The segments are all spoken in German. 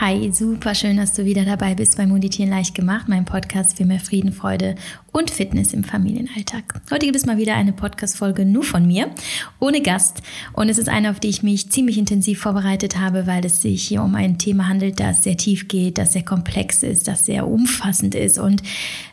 Hi, super schön, dass du wieder dabei bist bei Meditieren leicht gemacht, mein Podcast für mehr Frieden, Freude und Fitness im Familienalltag. Heute gibt es mal wieder eine Podcast-Folge nur von mir, ohne Gast. Und es ist eine, auf die ich mich ziemlich intensiv vorbereitet habe, weil es sich hier um ein Thema handelt, das sehr tief geht, das sehr komplex ist, das sehr umfassend ist und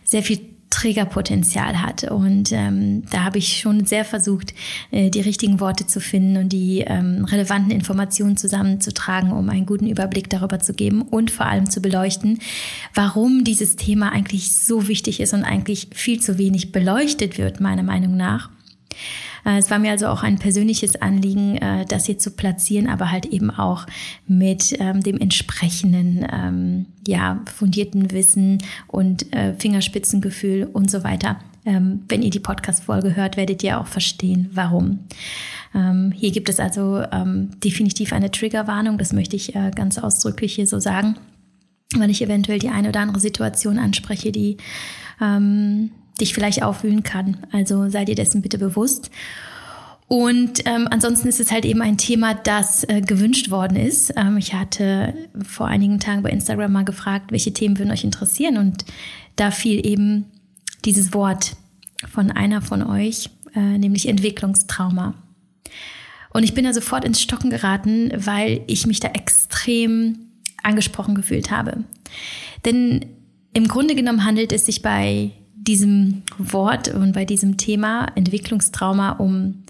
sehr viel Trägerpotenzial hat. Und ähm, da habe ich schon sehr versucht, äh, die richtigen Worte zu finden und die ähm, relevanten Informationen zusammenzutragen, um einen guten Überblick darüber zu geben und vor allem zu beleuchten, warum dieses Thema eigentlich so wichtig ist und eigentlich viel zu wenig beleuchtet wird, meiner Meinung nach. Äh, es war mir also auch ein persönliches Anliegen, äh, das hier zu platzieren, aber halt eben auch mit ähm, dem entsprechenden, ähm, ja, fundierten Wissen und äh, Fingerspitzengefühl und so weiter. Ähm, wenn ihr die Podcast-Folge hört, werdet ihr auch verstehen, warum. Hier gibt es also definitiv eine Triggerwarnung, das möchte ich ganz ausdrücklich hier so sagen, weil ich eventuell die eine oder andere Situation anspreche, die dich vielleicht aufwühlen kann. Also sei dir dessen bitte bewusst. Und ähm, ansonsten ist es halt eben ein Thema, das äh, gewünscht worden ist. Ähm, ich hatte vor einigen Tagen bei Instagram mal gefragt, welche Themen würden euch interessieren. Und da fiel eben dieses Wort von einer von euch, äh, nämlich Entwicklungstrauma. Und ich bin da sofort ins Stocken geraten, weil ich mich da extrem angesprochen gefühlt habe. Denn im Grunde genommen handelt es sich bei diesem Wort und bei diesem Thema Entwicklungstrauma um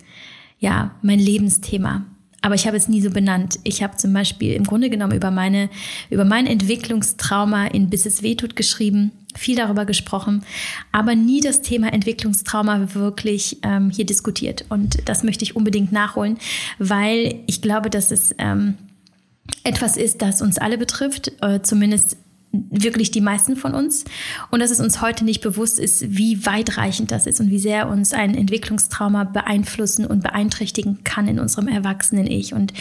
ja mein Lebensthema. Aber ich habe es nie so benannt. Ich habe zum Beispiel im Grunde genommen über meine über mein Entwicklungstrauma in Bis es wehtut geschrieben, viel darüber gesprochen, aber nie das Thema Entwicklungstrauma wirklich ähm, hier diskutiert. Und das möchte ich unbedingt nachholen, weil ich glaube, dass es ähm, etwas ist, das uns alle betrifft, äh, zumindest wirklich die meisten von uns. Und dass es uns heute nicht bewusst ist, wie weitreichend das ist und wie sehr uns ein Entwicklungstrauma beeinflussen und beeinträchtigen kann in unserem erwachsenen Ich und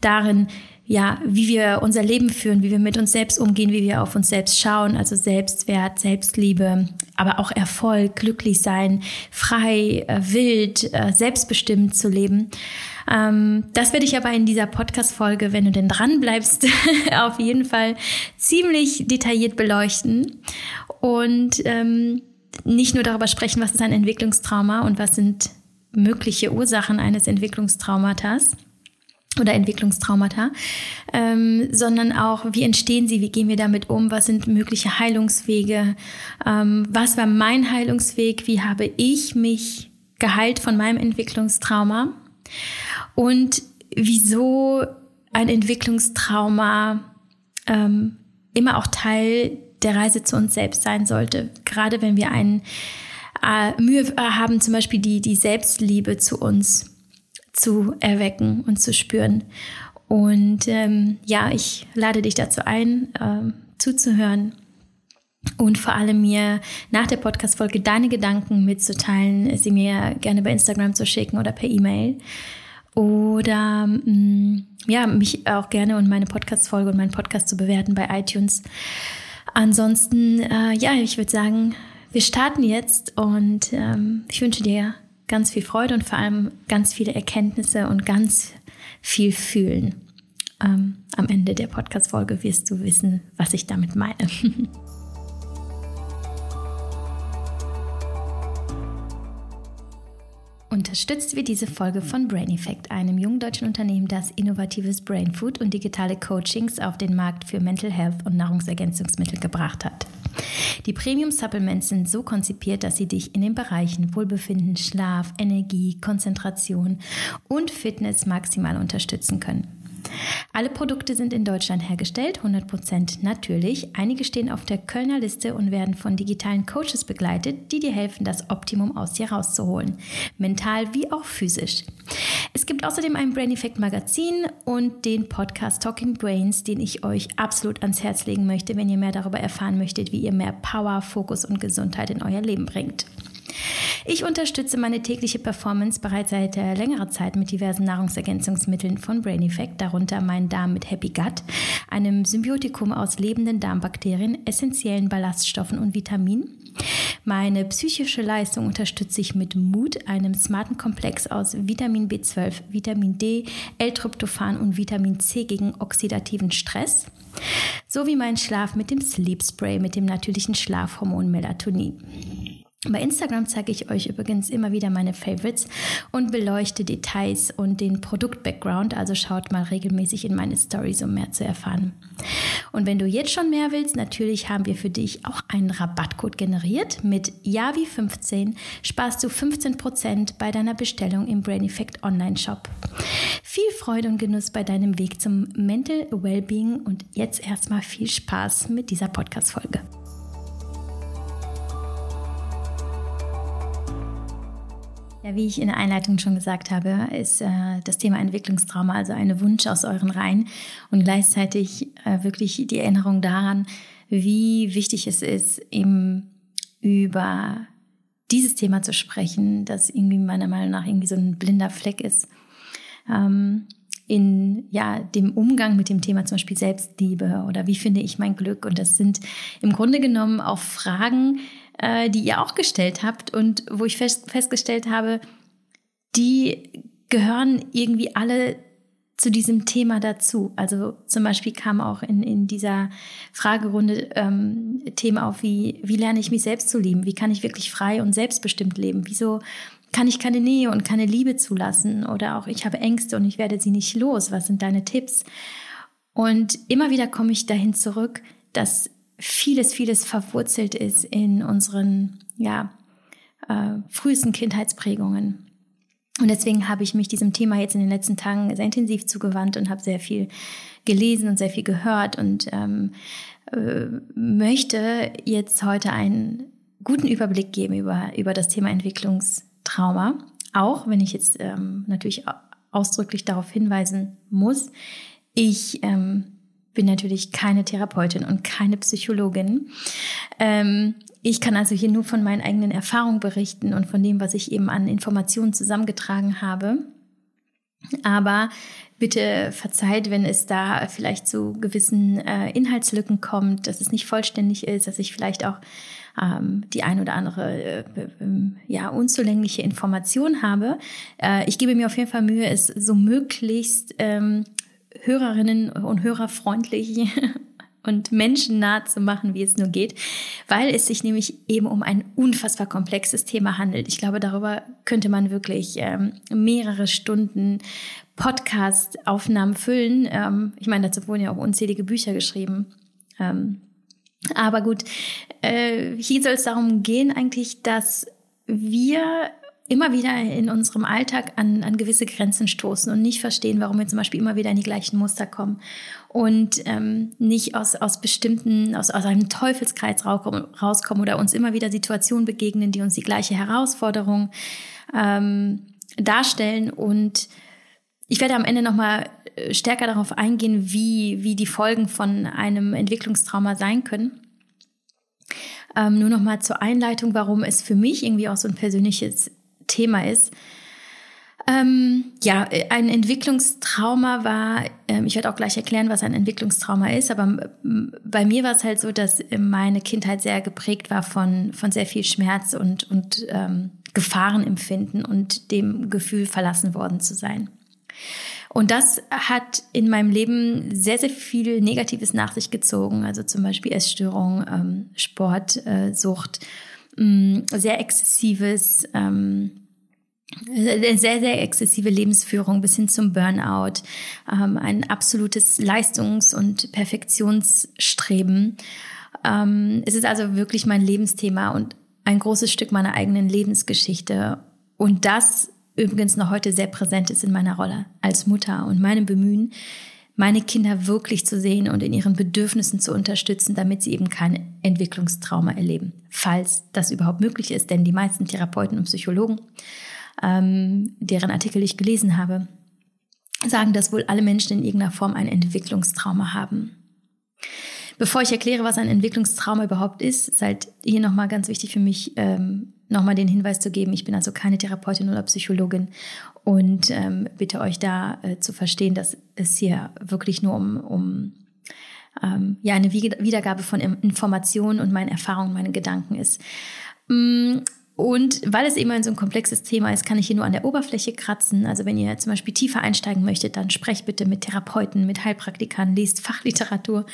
darin, ja, wie wir unser Leben führen, wie wir mit uns selbst umgehen, wie wir auf uns selbst schauen, also Selbstwert, Selbstliebe, aber auch Erfolg, glücklich sein, frei, äh, wild, äh, selbstbestimmt zu leben. Ähm, das werde ich aber in dieser Podcast-Folge, wenn du denn dran bleibst, auf jeden Fall ziemlich detailliert beleuchten und ähm, nicht nur darüber sprechen, was ist ein Entwicklungstrauma und was sind mögliche Ursachen eines Entwicklungstraumatas oder Entwicklungstraumata, ähm, sondern auch, wie entstehen sie, wie gehen wir damit um, was sind mögliche Heilungswege, ähm, was war mein Heilungsweg, wie habe ich mich geheilt von meinem Entwicklungstrauma und wieso ein Entwicklungstrauma ähm, immer auch Teil der Reise zu uns selbst sein sollte. Gerade wenn wir einen äh, Mühe haben, zum Beispiel die, die Selbstliebe zu uns zu erwecken und zu spüren. Und ähm, ja, ich lade dich dazu ein, ähm, zuzuhören und vor allem mir nach der Podcast-Folge deine Gedanken mitzuteilen, sie mir gerne bei Instagram zu schicken oder per E-Mail. Oder mh, mm, ja, mich auch gerne und meine Podcast-Folge und meinen Podcast zu bewerten bei iTunes. Ansonsten, äh, ja, ich würde sagen, wir starten jetzt und ähm, ich wünsche dir ganz viel Freude und vor allem ganz viele Erkenntnisse und ganz viel Fühlen. Ähm, am Ende der Podcast-Folge wirst du wissen, was ich damit meine. Unterstützt wird diese Folge von Brain Effect, einem jungen deutschen Unternehmen, das innovatives Brain Food und digitale Coachings auf den Markt für Mental Health und Nahrungsergänzungsmittel gebracht hat. Die Premium Supplements sind so konzipiert, dass sie dich in den Bereichen Wohlbefinden, Schlaf, Energie, Konzentration und Fitness maximal unterstützen können. Alle Produkte sind in Deutschland hergestellt, 100% natürlich. Einige stehen auf der Kölner Liste und werden von digitalen Coaches begleitet, die dir helfen, das Optimum aus dir rauszuholen. Mental wie auch physisch. Es gibt außerdem ein Brain Effect Magazin und den Podcast Talking Brains, den ich euch absolut ans Herz legen möchte, wenn ihr mehr darüber erfahren möchtet, wie ihr mehr Power, Fokus und Gesundheit in euer Leben bringt. Ich unterstütze meine tägliche Performance bereits seit äh, längerer Zeit mit diversen Nahrungsergänzungsmitteln von Brain Effect, darunter meinen Darm mit Happy Gut, einem Symbiotikum aus lebenden Darmbakterien, essentiellen Ballaststoffen und Vitaminen. Meine psychische Leistung unterstütze ich mit Mut, einem smarten Komplex aus Vitamin B12, Vitamin D, L-Tryptophan und Vitamin C gegen oxidativen Stress. So wie mein Schlaf mit dem Sleep Spray, mit dem natürlichen Schlafhormon Melatonin. Bei Instagram zeige ich euch übrigens immer wieder meine Favorites und beleuchte Details und den Produkt-Background, also schaut mal regelmäßig in meine Stories, um mehr zu erfahren. Und wenn du jetzt schon mehr willst, natürlich haben wir für dich auch einen Rabattcode generiert. Mit Yavi15 sparst du 15% bei deiner Bestellung im Brain Effect Online Shop. Viel Freude und Genuss bei deinem Weg zum Mental Wellbeing und jetzt erstmal viel Spaß mit dieser Podcast-Folge. Ja, wie ich in der Einleitung schon gesagt habe, ist äh, das Thema Entwicklungstrauma also ein Wunsch aus euren Reihen und gleichzeitig äh, wirklich die Erinnerung daran, wie wichtig es ist, eben über dieses Thema zu sprechen, das irgendwie meiner Meinung nach irgendwie so ein blinder Fleck ist. Ähm, in ja, dem Umgang mit dem Thema zum Beispiel Selbstliebe oder wie finde ich mein Glück. Und das sind im Grunde genommen auch Fragen, äh, die ihr auch gestellt habt und wo ich fest, festgestellt habe, die gehören irgendwie alle zu diesem Thema dazu. Also zum Beispiel kam auch in, in dieser Fragerunde ähm, Thema auf, wie, wie lerne ich mich selbst zu lieben? Wie kann ich wirklich frei und selbstbestimmt leben? Wieso kann ich keine Nähe und keine Liebe zulassen? Oder auch ich habe Ängste und ich werde sie nicht los. Was sind deine Tipps? Und immer wieder komme ich dahin zurück, dass vieles, vieles verwurzelt ist in unseren ja, äh, frühesten Kindheitsprägungen. Und deswegen habe ich mich diesem Thema jetzt in den letzten Tagen sehr intensiv zugewandt und habe sehr viel gelesen und sehr viel gehört und ähm, äh, möchte jetzt heute einen guten Überblick geben über, über das Thema Entwicklungstrauma. Auch wenn ich jetzt ähm, natürlich ausdrücklich darauf hinweisen muss, ich ähm, bin natürlich keine Therapeutin und keine Psychologin. Ähm, ich kann also hier nur von meinen eigenen Erfahrungen berichten und von dem, was ich eben an Informationen zusammengetragen habe. Aber bitte verzeiht, wenn es da vielleicht zu gewissen äh, Inhaltslücken kommt, dass es nicht vollständig ist, dass ich vielleicht auch ähm, die ein oder andere äh, äh, ja unzulängliche Information habe. Äh, ich gebe mir auf jeden Fall Mühe, es so möglichst ähm, Hörerinnen und Hörer freundlich und menschennah zu machen, wie es nur geht, weil es sich nämlich eben um ein unfassbar komplexes Thema handelt. Ich glaube, darüber könnte man wirklich ähm, mehrere Stunden Podcast-Aufnahmen füllen. Ähm, ich meine, dazu wurden ja auch unzählige Bücher geschrieben. Ähm, aber gut, äh, hier soll es darum gehen eigentlich, dass wir immer wieder in unserem Alltag an, an gewisse Grenzen stoßen und nicht verstehen, warum wir zum Beispiel immer wieder in die gleichen Muster kommen und ähm, nicht aus, aus bestimmten, aus, aus einem Teufelskreis rauskommen oder uns immer wieder Situationen begegnen, die uns die gleiche Herausforderung ähm, darstellen. Und ich werde am Ende nochmal äh, stärker darauf eingehen, wie, wie die Folgen von einem Entwicklungstrauma sein können. Ähm, nur nochmal zur Einleitung, warum es für mich irgendwie auch so ein persönliches Thema ist. Ähm, ja, ein Entwicklungstrauma war, ähm, ich werde auch gleich erklären, was ein Entwicklungstrauma ist, aber bei mir war es halt so, dass meine Kindheit sehr geprägt war von, von sehr viel Schmerz und, und ähm, Gefahrenempfinden und dem Gefühl, verlassen worden zu sein. Und das hat in meinem Leben sehr, sehr viel Negatives nach sich gezogen, also zum Beispiel Essstörung, ähm, Sportsucht. Äh, Mm, sehr exzessives, ähm, sehr, sehr exzessive Lebensführung bis hin zum Burnout, ähm, ein absolutes Leistungs- und Perfektionsstreben. Ähm, es ist also wirklich mein Lebensthema und ein großes Stück meiner eigenen Lebensgeschichte. Und das übrigens noch heute sehr präsent ist in meiner Rolle als Mutter und meinem Bemühen, meine Kinder wirklich zu sehen und in ihren Bedürfnissen zu unterstützen, damit sie eben kein Entwicklungstrauma erleben, falls das überhaupt möglich ist. Denn die meisten Therapeuten und Psychologen, ähm, deren Artikel ich gelesen habe, sagen, dass wohl alle Menschen in irgendeiner Form ein Entwicklungstrauma haben. Bevor ich erkläre, was ein Entwicklungstrauma überhaupt ist, ist halt hier nochmal ganz wichtig für mich, ähm, nochmal den Hinweis zu geben, ich bin also keine Therapeutin oder Psychologin und ähm, bitte euch da äh, zu verstehen, dass es hier wirklich nur um, um ähm, ja, eine Wiedergabe von Informationen und meinen Erfahrungen, meinen Gedanken ist. Mm, und weil es immer so ein komplexes Thema ist, kann ich hier nur an der Oberfläche kratzen. Also wenn ihr zum Beispiel tiefer einsteigen möchtet, dann sprecht bitte mit Therapeuten, mit Heilpraktikern, lest Fachliteratur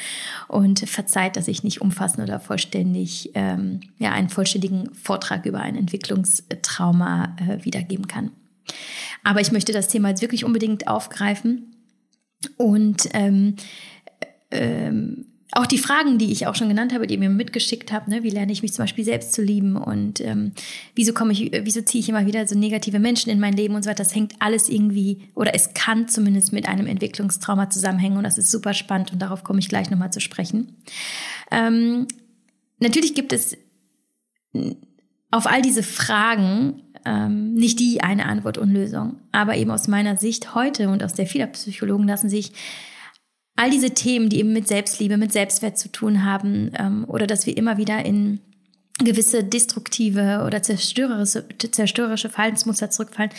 und verzeiht, dass ich nicht umfassend oder vollständig ähm, ja, einen vollständigen Vortrag über ein Entwicklungstrauma äh, wiedergeben kann. Aber ich möchte das Thema jetzt wirklich unbedingt aufgreifen und ähm, ähm, auch die Fragen, die ich auch schon genannt habe, die ihr mir mitgeschickt habt, ne, wie lerne ich mich zum Beispiel selbst zu lieben und ähm, wieso komme ich, wieso ziehe ich immer wieder so negative Menschen in mein Leben und so weiter, das hängt alles irgendwie oder es kann zumindest mit einem Entwicklungstrauma zusammenhängen und das ist super spannend und darauf komme ich gleich nochmal zu sprechen. Ähm, natürlich gibt es auf all diese Fragen ähm, nicht die eine Antwort und Lösung, aber eben aus meiner Sicht heute und aus der vieler Psychologen lassen sich all diese Themen, die eben mit Selbstliebe, mit Selbstwert zu tun haben, ähm, oder dass wir immer wieder in gewisse destruktive oder zerstörerische, zerstörerische Verhaltensmuster zurückfallen,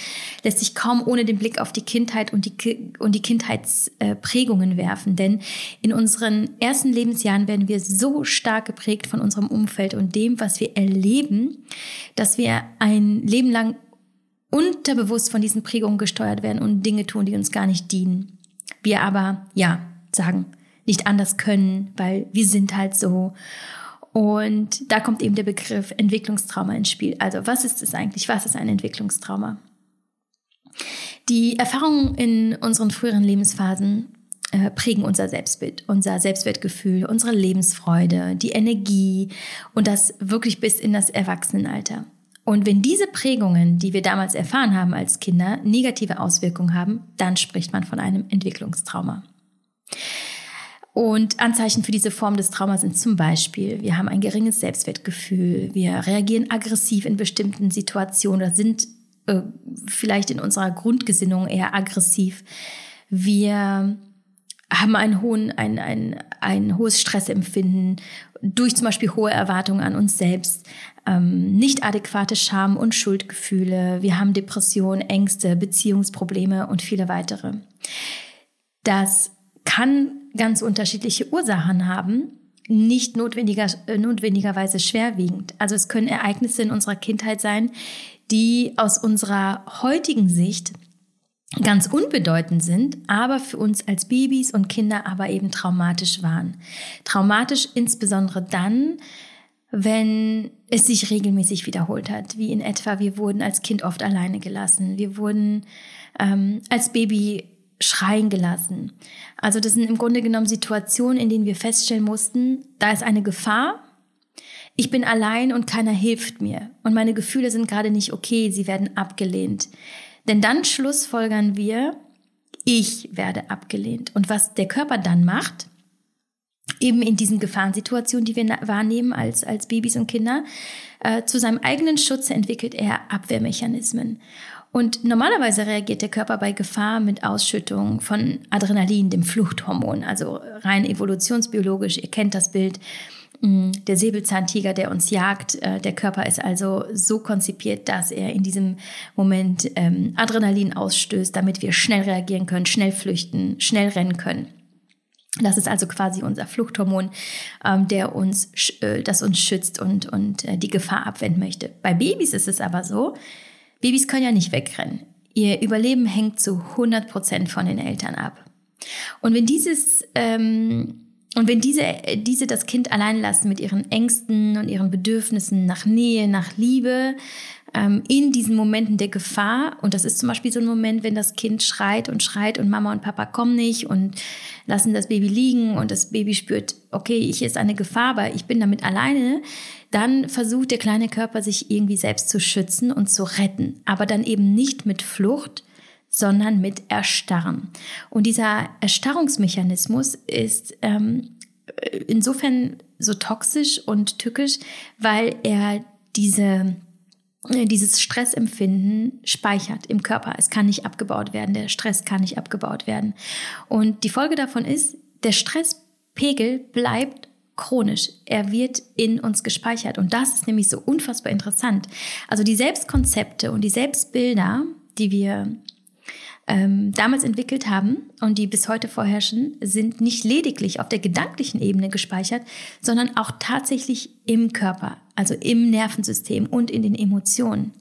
lässt sich kaum ohne den Blick auf die Kindheit und die, und die Kindheitsprägungen werfen. Denn in unseren ersten Lebensjahren werden wir so stark geprägt von unserem Umfeld und dem, was wir erleben, dass wir ein Leben lang unterbewusst von diesen Prägungen gesteuert werden und Dinge tun, die uns gar nicht dienen. Wir aber, ja, sagen, nicht anders können, weil wir sind halt so. Und da kommt eben der Begriff Entwicklungstrauma ins Spiel. Also was ist es eigentlich? Was ist ein Entwicklungstrauma? Die Erfahrungen in unseren früheren Lebensphasen äh, prägen unser Selbstbild, unser Selbstwertgefühl, unsere Lebensfreude, die Energie und das wirklich bis in das Erwachsenenalter. Und wenn diese Prägungen, die wir damals erfahren haben als Kinder, negative Auswirkungen haben, dann spricht man von einem Entwicklungstrauma. Und Anzeichen für diese Form des Traumas sind zum Beispiel, wir haben ein geringes Selbstwertgefühl, wir reagieren aggressiv in bestimmten Situationen oder sind äh, vielleicht in unserer Grundgesinnung eher aggressiv. Wir haben einen hohen, ein, ein, ein hohes Stressempfinden durch zum Beispiel hohe Erwartungen an uns selbst, ähm, nicht adäquate Scham- und Schuldgefühle, wir haben Depressionen, Ängste, Beziehungsprobleme und viele weitere. Das kann ganz unterschiedliche Ursachen haben, nicht notwendiger, äh, notwendigerweise schwerwiegend. Also es können Ereignisse in unserer Kindheit sein, die aus unserer heutigen Sicht ganz unbedeutend sind, aber für uns als Babys und Kinder aber eben traumatisch waren. Traumatisch insbesondere dann, wenn es sich regelmäßig wiederholt hat, wie in etwa, wir wurden als Kind oft alleine gelassen, wir wurden ähm, als Baby schreien gelassen. Also das sind im Grunde genommen Situationen, in denen wir feststellen mussten, da ist eine Gefahr, ich bin allein und keiner hilft mir und meine Gefühle sind gerade nicht okay, sie werden abgelehnt. Denn dann schlussfolgern wir, ich werde abgelehnt. Und was der Körper dann macht, eben in diesen Gefahrensituationen, die wir wahrnehmen als, als Babys und Kinder, äh, zu seinem eigenen Schutz entwickelt er Abwehrmechanismen. Und normalerweise reagiert der Körper bei Gefahr mit Ausschüttung von Adrenalin, dem Fluchthormon, also rein evolutionsbiologisch. Ihr kennt das Bild. Mm, der Säbelzahntiger, der uns jagt, äh, der Körper ist also so konzipiert, dass er in diesem Moment ähm, Adrenalin ausstößt, damit wir schnell reagieren können, schnell flüchten, schnell rennen können. Das ist also quasi unser Fluchthormon, ähm, der uns, äh, das uns schützt und, und äh, die Gefahr abwenden möchte. Bei Babys ist es aber so, Babys können ja nicht wegrennen. Ihr Überleben hängt zu 100 Prozent von den Eltern ab. Und wenn dieses ähm, und wenn diese, diese das Kind allein lassen mit ihren Ängsten und ihren Bedürfnissen nach Nähe, nach Liebe, ähm, in diesen Momenten der Gefahr, und das ist zum Beispiel so ein Moment, wenn das Kind schreit und schreit und Mama und Papa kommen nicht und lassen das Baby liegen und das Baby spürt, okay, ich ist eine Gefahr, aber ich bin damit alleine, dann versucht der kleine Körper sich irgendwie selbst zu schützen und zu retten, aber dann eben nicht mit Flucht, sondern mit Erstarren. Und dieser Erstarrungsmechanismus ist ähm, insofern so toxisch und tückisch, weil er diese äh, dieses Stressempfinden speichert im Körper. Es kann nicht abgebaut werden. Der Stress kann nicht abgebaut werden. Und die Folge davon ist, der Stresspegel bleibt chronisch. Er wird in uns gespeichert. Und das ist nämlich so unfassbar interessant. Also die Selbstkonzepte und die Selbstbilder, die wir ähm, damals entwickelt haben und die bis heute vorherrschen, sind nicht lediglich auf der gedanklichen Ebene gespeichert, sondern auch tatsächlich im Körper. also im Nervensystem und in den Emotionen.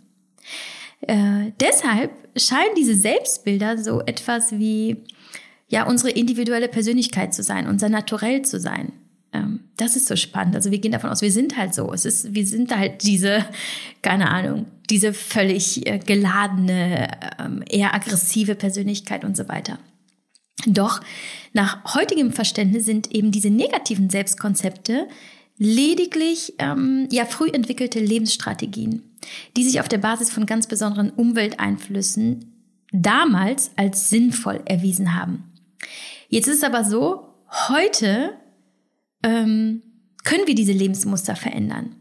Äh, deshalb scheinen diese Selbstbilder so etwas wie ja unsere individuelle Persönlichkeit zu sein, unser Naturell zu sein. Ähm, das ist so spannend. Also wir gehen davon aus, wir sind halt so. Es ist, wir sind halt diese, keine Ahnung, diese völlig äh, geladene, ähm, eher aggressive Persönlichkeit und so weiter. Doch nach heutigem Verständnis sind eben diese negativen Selbstkonzepte lediglich ähm, ja früh entwickelte Lebensstrategien, die sich auf der Basis von ganz besonderen Umwelteinflüssen damals als sinnvoll erwiesen haben. Jetzt ist es aber so, heute ähm, können wir diese Lebensmuster verändern.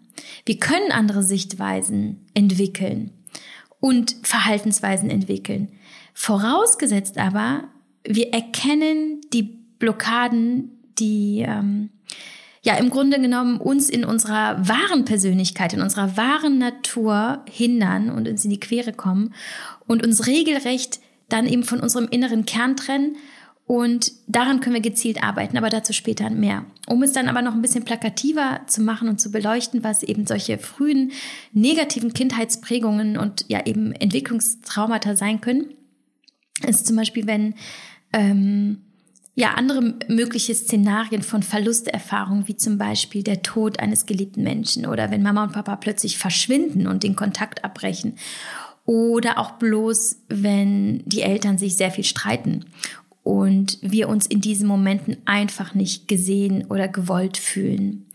Wir können andere Sichtweisen entwickeln und Verhaltensweisen entwickeln. Vorausgesetzt aber, wir erkennen die Blockaden, die ähm, ja im Grunde genommen uns in unserer wahren Persönlichkeit, in unserer wahren Natur hindern und uns in die Quere kommen und uns regelrecht dann eben von unserem inneren Kern trennen. Und daran können wir gezielt arbeiten, aber dazu später mehr. Um es dann aber noch ein bisschen plakativer zu machen und zu beleuchten, was eben solche frühen negativen Kindheitsprägungen und ja eben Entwicklungstraumata sein können, ist zum Beispiel, wenn ähm, ja, andere mögliche Szenarien von Verlusterfahrungen, wie zum Beispiel der Tod eines geliebten Menschen oder wenn Mama und Papa plötzlich verschwinden und den Kontakt abbrechen oder auch bloß, wenn die Eltern sich sehr viel streiten und wir uns in diesen Momenten einfach nicht gesehen oder gewollt fühlen.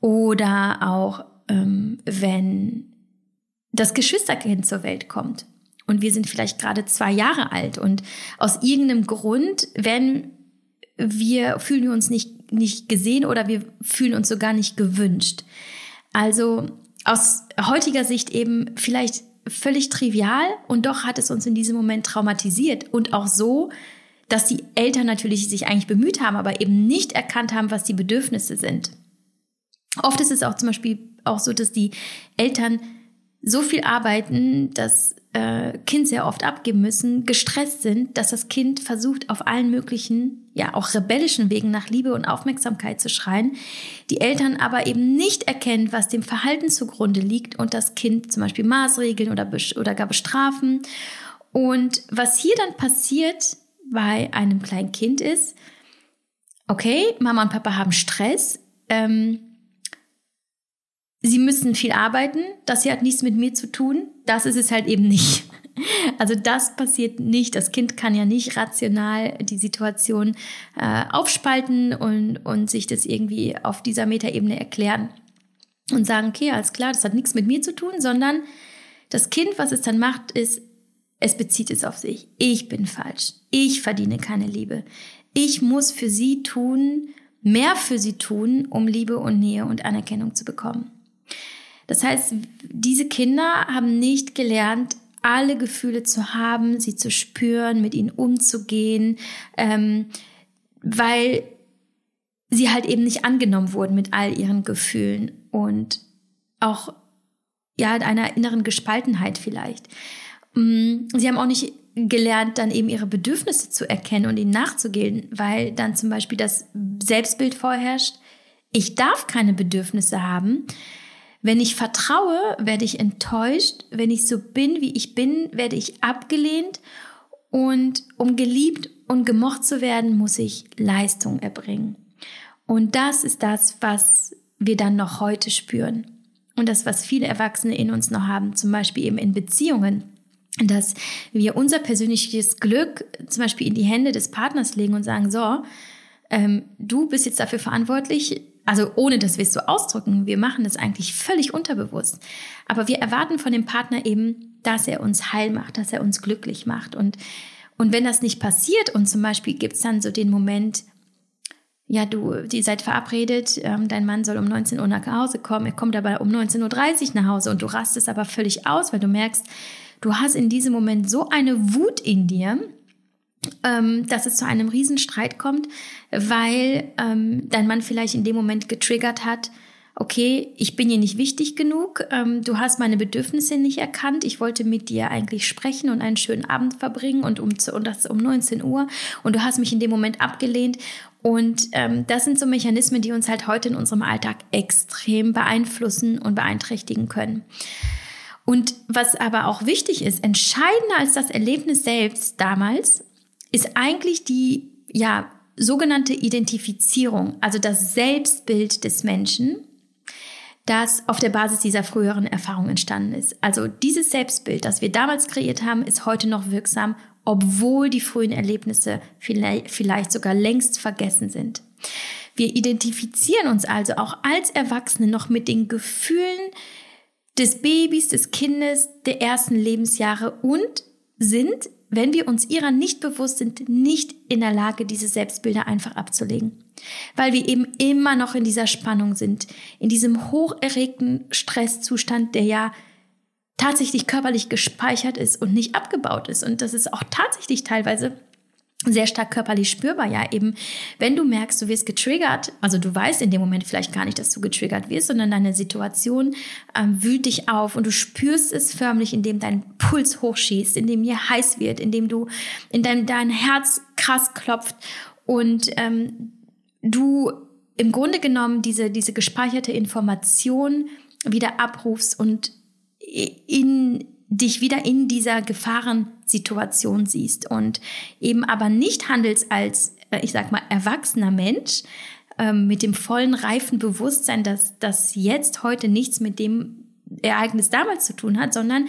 Oder auch, ähm, wenn das Geschwisterkind zur Welt kommt und wir sind vielleicht gerade zwei Jahre alt und aus irgendeinem Grund werden wir fühlen wir uns nicht, nicht gesehen oder wir fühlen uns sogar nicht gewünscht. Also aus heutiger Sicht eben vielleicht völlig trivial und doch hat es uns in diesem Moment traumatisiert und auch so, dass die Eltern natürlich sich eigentlich bemüht haben, aber eben nicht erkannt haben, was die Bedürfnisse sind. Oft ist es auch zum Beispiel auch so, dass die Eltern so viel arbeiten, dass äh, Kind sehr oft abgeben müssen, gestresst sind, dass das Kind versucht, auf allen möglichen, ja auch rebellischen Wegen nach Liebe und Aufmerksamkeit zu schreien, die Eltern aber eben nicht erkennen, was dem Verhalten zugrunde liegt und das Kind zum Beispiel maßregeln oder, oder gar bestrafen. Und was hier dann passiert bei einem kleinen Kind ist, okay, Mama und Papa haben Stress, ähm, sie müssen viel arbeiten, das hier hat nichts mit mir zu tun. Das ist es halt eben nicht. Also das passiert nicht. Das Kind kann ja nicht rational die Situation äh, aufspalten und, und sich das irgendwie auf dieser Metaebene erklären und sagen, okay, alles klar, das hat nichts mit mir zu tun, sondern das Kind, was es dann macht, ist, es bezieht es auf sich. Ich bin falsch. Ich verdiene keine Liebe. Ich muss für sie tun, mehr für sie tun, um Liebe und Nähe und Anerkennung zu bekommen. Das heißt, diese Kinder haben nicht gelernt, alle Gefühle zu haben, sie zu spüren, mit ihnen umzugehen, ähm, weil sie halt eben nicht angenommen wurden mit all ihren Gefühlen und auch ja einer inneren Gespaltenheit vielleicht. Mm, sie haben auch nicht gelernt, dann eben ihre Bedürfnisse zu erkennen und ihnen nachzugehen, weil dann zum Beispiel das Selbstbild vorherrscht, ich darf keine Bedürfnisse haben. Wenn ich vertraue, werde ich enttäuscht. Wenn ich so bin, wie ich bin, werde ich abgelehnt. Und um geliebt und gemocht zu werden, muss ich Leistung erbringen. Und das ist das, was wir dann noch heute spüren. Und das, was viele Erwachsene in uns noch haben, zum Beispiel eben in Beziehungen dass wir unser persönliches Glück zum Beispiel in die Hände des Partners legen und sagen, so, ähm, du bist jetzt dafür verantwortlich, also ohne dass wir es so ausdrücken, wir machen das eigentlich völlig unterbewusst. Aber wir erwarten von dem Partner eben, dass er uns heil macht, dass er uns glücklich macht. Und, und wenn das nicht passiert und zum Beispiel gibt es dann so den Moment, ja, du, die seid verabredet, ähm, dein Mann soll um 19 Uhr nach Hause kommen, er kommt aber um 19.30 Uhr nach Hause und du rastest aber völlig aus, weil du merkst, du hast in diesem Moment so eine Wut in dir, ähm, dass es zu einem Riesenstreit kommt, weil ähm, dein Mann vielleicht in dem Moment getriggert hat okay, ich bin dir nicht wichtig genug, ähm, du hast meine Bedürfnisse nicht erkannt, ich wollte mit dir eigentlich sprechen und einen schönen Abend verbringen und, um, und das um 19 Uhr und du hast mich in dem Moment abgelehnt. Und ähm, das sind so Mechanismen, die uns halt heute in unserem Alltag extrem beeinflussen und beeinträchtigen können. Und was aber auch wichtig ist, entscheidender als das Erlebnis selbst damals, ist eigentlich die, ja, sogenannte Identifizierung, also das Selbstbild des Menschen, das auf der Basis dieser früheren Erfahrung entstanden ist. Also dieses Selbstbild, das wir damals kreiert haben, ist heute noch wirksam, obwohl die frühen Erlebnisse vielleicht, vielleicht sogar längst vergessen sind. Wir identifizieren uns also auch als Erwachsene noch mit den Gefühlen des Babys, des Kindes, der ersten Lebensjahre und sind wenn wir uns ihrer nicht bewusst sind, nicht in der Lage, diese Selbstbilder einfach abzulegen. Weil wir eben immer noch in dieser Spannung sind, in diesem hocherregten Stresszustand, der ja tatsächlich körperlich gespeichert ist und nicht abgebaut ist. Und das ist auch tatsächlich teilweise sehr stark körperlich spürbar, ja, eben, wenn du merkst, du wirst getriggert, also du weißt in dem Moment vielleicht gar nicht, dass du getriggert wirst, sondern deine Situation ähm, wühlt dich auf und du spürst es förmlich, indem dein Puls hochschießt, indem dir heiß wird, indem du, in dein, dein Herz krass klopft und ähm, du im Grunde genommen diese, diese gespeicherte Information wieder abrufst und in dich wieder in dieser Gefahrensituation siehst und eben aber nicht handelst als, äh, ich sag mal, erwachsener Mensch ähm, mit dem vollen, reifen Bewusstsein, dass das jetzt heute nichts mit dem Ereignis damals zu tun hat, sondern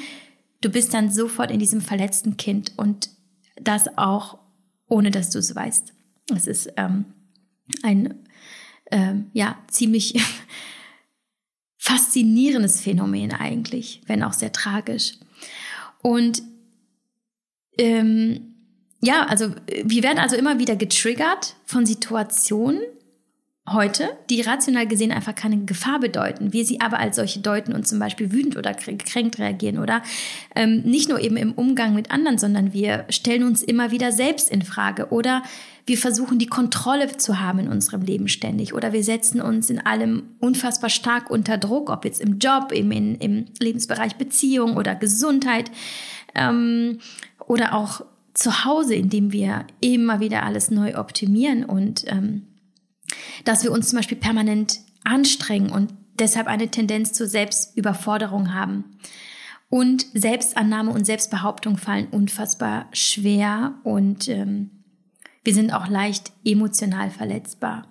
du bist dann sofort in diesem verletzten Kind und das auch ohne, dass du es weißt. Es ist ähm, ein ähm, ja ziemlich faszinierendes Phänomen eigentlich, wenn auch sehr tragisch. Und ähm, ja, also wir werden also immer wieder getriggert von Situationen heute, die rational gesehen einfach keine Gefahr bedeuten. Wir sie aber als solche deuten und zum Beispiel wütend oder gekränkt reagieren oder ähm, nicht nur eben im Umgang mit anderen, sondern wir stellen uns immer wieder selbst in Frage oder wir versuchen die Kontrolle zu haben in unserem Leben ständig oder wir setzen uns in allem unfassbar stark unter Druck, ob jetzt im Job, im, in, im Lebensbereich Beziehung oder Gesundheit ähm, oder auch zu Hause, indem wir immer wieder alles neu optimieren und ähm, dass wir uns zum Beispiel permanent anstrengen und deshalb eine Tendenz zur Selbstüberforderung haben. Und Selbstannahme und Selbstbehauptung fallen unfassbar schwer und ähm, wir sind auch leicht emotional verletzbar.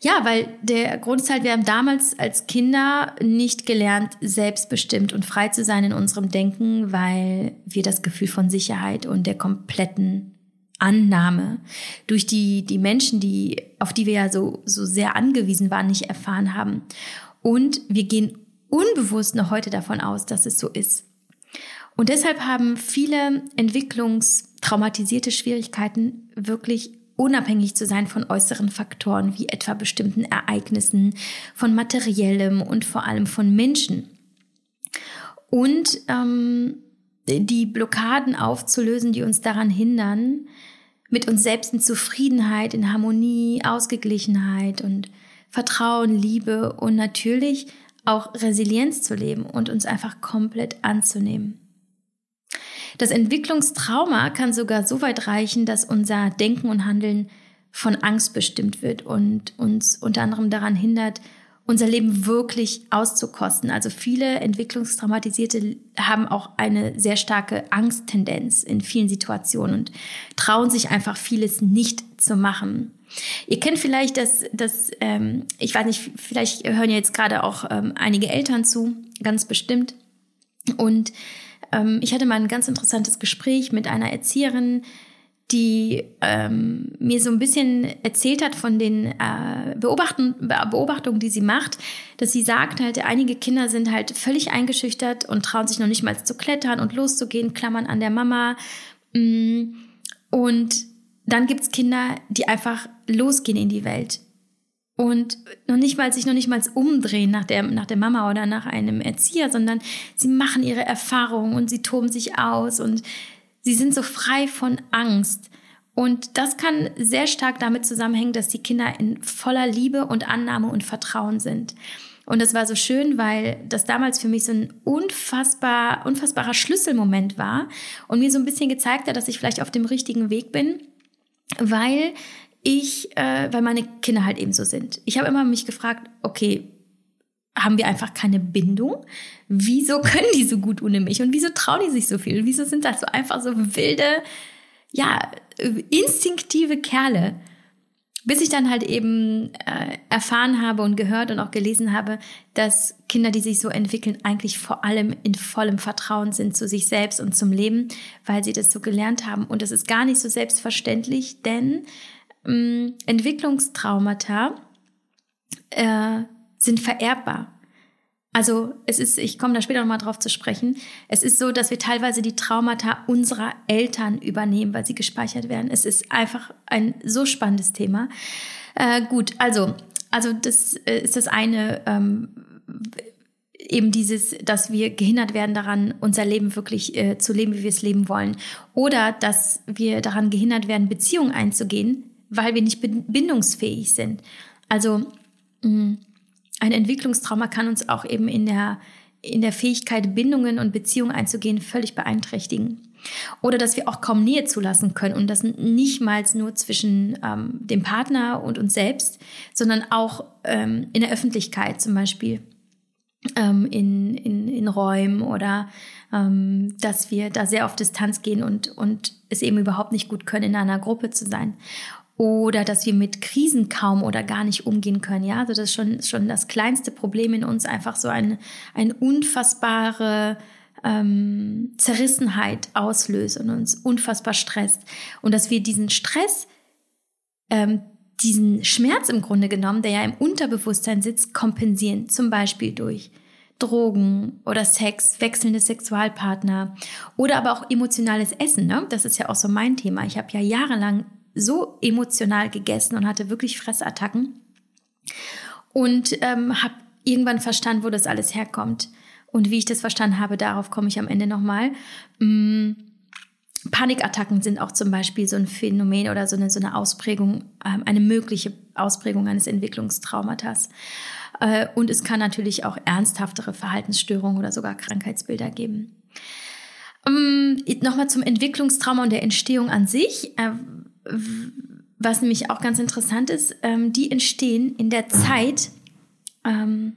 Ja, weil der Grund ist halt, wir haben damals als Kinder nicht gelernt, selbstbestimmt und frei zu sein in unserem Denken, weil wir das Gefühl von Sicherheit und der kompletten Annahme durch die, die Menschen, die, auf die wir ja so, so sehr angewiesen waren, nicht erfahren haben. Und wir gehen unbewusst noch heute davon aus, dass es so ist. Und deshalb haben viele entwicklungstraumatisierte Schwierigkeiten wirklich unabhängig zu sein von äußeren Faktoren wie etwa bestimmten Ereignissen, von materiellem und vor allem von Menschen. Und ähm, die Blockaden aufzulösen, die uns daran hindern, mit uns selbst in Zufriedenheit, in Harmonie, Ausgeglichenheit und Vertrauen, Liebe und natürlich auch Resilienz zu leben und uns einfach komplett anzunehmen. Das Entwicklungstrauma kann sogar so weit reichen, dass unser Denken und Handeln von Angst bestimmt wird und uns unter anderem daran hindert, unser Leben wirklich auszukosten. Also viele Entwicklungstraumatisierte haben auch eine sehr starke Angsttendenz in vielen Situationen und trauen sich einfach vieles nicht zu machen. Ihr kennt vielleicht das, das ähm, ich weiß nicht, vielleicht hören ja jetzt gerade auch ähm, einige Eltern zu, ganz bestimmt. Und ähm, ich hatte mal ein ganz interessantes Gespräch mit einer Erzieherin, die ähm, mir so ein bisschen erzählt hat von den äh, Beobachten, Beobachtungen, die sie macht, dass sie sagt halt, einige Kinder sind halt völlig eingeschüchtert und trauen sich noch nicht mal zu klettern und loszugehen, klammern an der Mama. Mm, und dann gibt's Kinder, die einfach losgehen in die Welt und noch nicht mal sich noch nicht mal umdrehen nach der nach der Mama oder nach einem Erzieher, sondern sie machen ihre Erfahrungen und sie toben sich aus und sie sind so frei von Angst. Und das kann sehr stark damit zusammenhängen, dass die Kinder in voller Liebe und Annahme und Vertrauen sind. Und das war so schön, weil das damals für mich so ein unfassbar, unfassbarer Schlüsselmoment war und mir so ein bisschen gezeigt hat, dass ich vielleicht auf dem richtigen Weg bin, weil ich, äh, weil meine Kinder halt eben so sind. Ich habe immer mich gefragt, okay, haben wir einfach keine Bindung? Wieso können die so gut ohne mich? Und wieso trauen die sich so viel? Und wieso sind das so einfach so wilde, ja, instinktive Kerle? Bis ich dann halt eben äh, erfahren habe und gehört und auch gelesen habe, dass Kinder, die sich so entwickeln, eigentlich vor allem in vollem Vertrauen sind zu sich selbst und zum Leben, weil sie das so gelernt haben. Und das ist gar nicht so selbstverständlich, denn ähm, Entwicklungstraumata äh, sind vererbbar. Also es ist, ich komme da später nochmal drauf zu sprechen, es ist so, dass wir teilweise die Traumata unserer Eltern übernehmen, weil sie gespeichert werden. Es ist einfach ein so spannendes Thema. Äh, gut, also, also das äh, ist das eine, ähm, eben dieses, dass wir gehindert werden daran, unser Leben wirklich äh, zu leben, wie wir es leben wollen. Oder dass wir daran gehindert werden, Beziehungen einzugehen, weil wir nicht bindungsfähig sind. Also mh, mm, ein Entwicklungstrauma kann uns auch eben in der, in der Fähigkeit, Bindungen und Beziehungen einzugehen, völlig beeinträchtigen. Oder dass wir auch kaum Nähe zulassen können und das nicht mal nur zwischen ähm, dem Partner und uns selbst, sondern auch ähm, in der Öffentlichkeit zum Beispiel, ähm, in, in, in Räumen oder ähm, dass wir da sehr auf Distanz gehen und, und es eben überhaupt nicht gut können, in einer Gruppe zu sein oder dass wir mit Krisen kaum oder gar nicht umgehen können. Ja, also das ist schon, schon das kleinste Problem in uns, einfach so eine, eine unfassbare ähm, Zerrissenheit auslöst und uns unfassbar stresst. Und dass wir diesen Stress, ähm, diesen Schmerz im Grunde genommen, der ja im Unterbewusstsein sitzt, kompensieren. Zum Beispiel durch Drogen oder Sex, wechselnde Sexualpartner oder aber auch emotionales Essen. Ne? Das ist ja auch so mein Thema. Ich habe ja jahrelang so emotional gegessen und hatte wirklich Fressattacken und ähm, habe irgendwann verstanden, wo das alles herkommt. Und wie ich das verstanden habe, darauf komme ich am Ende nochmal. Mm, Panikattacken sind auch zum Beispiel so ein Phänomen oder so eine, so eine Ausprägung, ähm, eine mögliche Ausprägung eines Entwicklungstraumatas. Äh, und es kann natürlich auch ernsthaftere Verhaltensstörungen oder sogar Krankheitsbilder geben. Ähm, Nochmal zum Entwicklungstrauma und der Entstehung an sich. Äh, was nämlich auch ganz interessant ist, ähm, die entstehen in der Zeit ähm,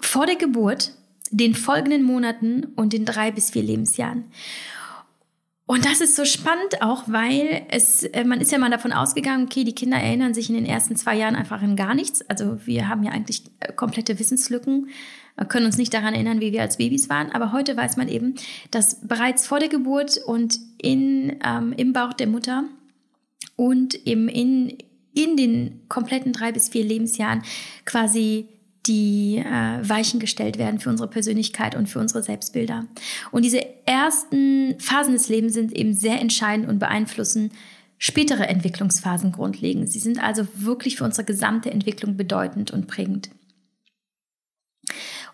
vor der Geburt, den folgenden Monaten und den drei bis vier Lebensjahren. Und das ist so spannend auch, weil es, äh, man ist ja mal davon ausgegangen, okay, die Kinder erinnern sich in den ersten zwei Jahren einfach an gar nichts. Also wir haben ja eigentlich äh, komplette Wissenslücken, können uns nicht daran erinnern, wie wir als Babys waren. Aber heute weiß man eben, dass bereits vor der Geburt und in, ähm, im Bauch der Mutter und eben in, in den kompletten drei bis vier Lebensjahren quasi die äh, Weichen gestellt werden für unsere Persönlichkeit und für unsere Selbstbilder. Und diese ersten Phasen des Lebens sind eben sehr entscheidend und beeinflussen spätere Entwicklungsphasen grundlegend. Sie sind also wirklich für unsere gesamte Entwicklung bedeutend und prägend.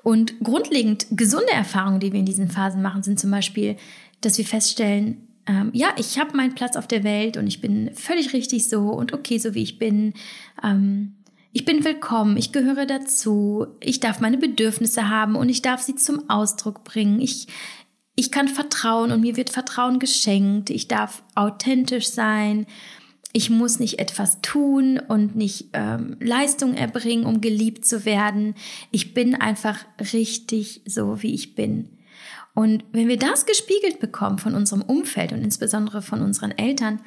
Und grundlegend gesunde Erfahrungen, die wir in diesen Phasen machen, sind zum Beispiel, dass wir feststellen, ähm, ja, ich habe meinen Platz auf der Welt und ich bin völlig richtig so und okay, so wie ich bin. Ähm, ich bin willkommen, ich gehöre dazu, ich darf meine Bedürfnisse haben und ich darf sie zum Ausdruck bringen. Ich, ich kann vertrauen und mir wird Vertrauen geschenkt. Ich darf authentisch sein. Ich muss nicht etwas tun und nicht ähm, Leistung erbringen, um geliebt zu werden. Ich bin einfach richtig so, wie ich bin. Und wenn wir das gespiegelt bekommen von unserem Umfeld und insbesondere von unseren Eltern,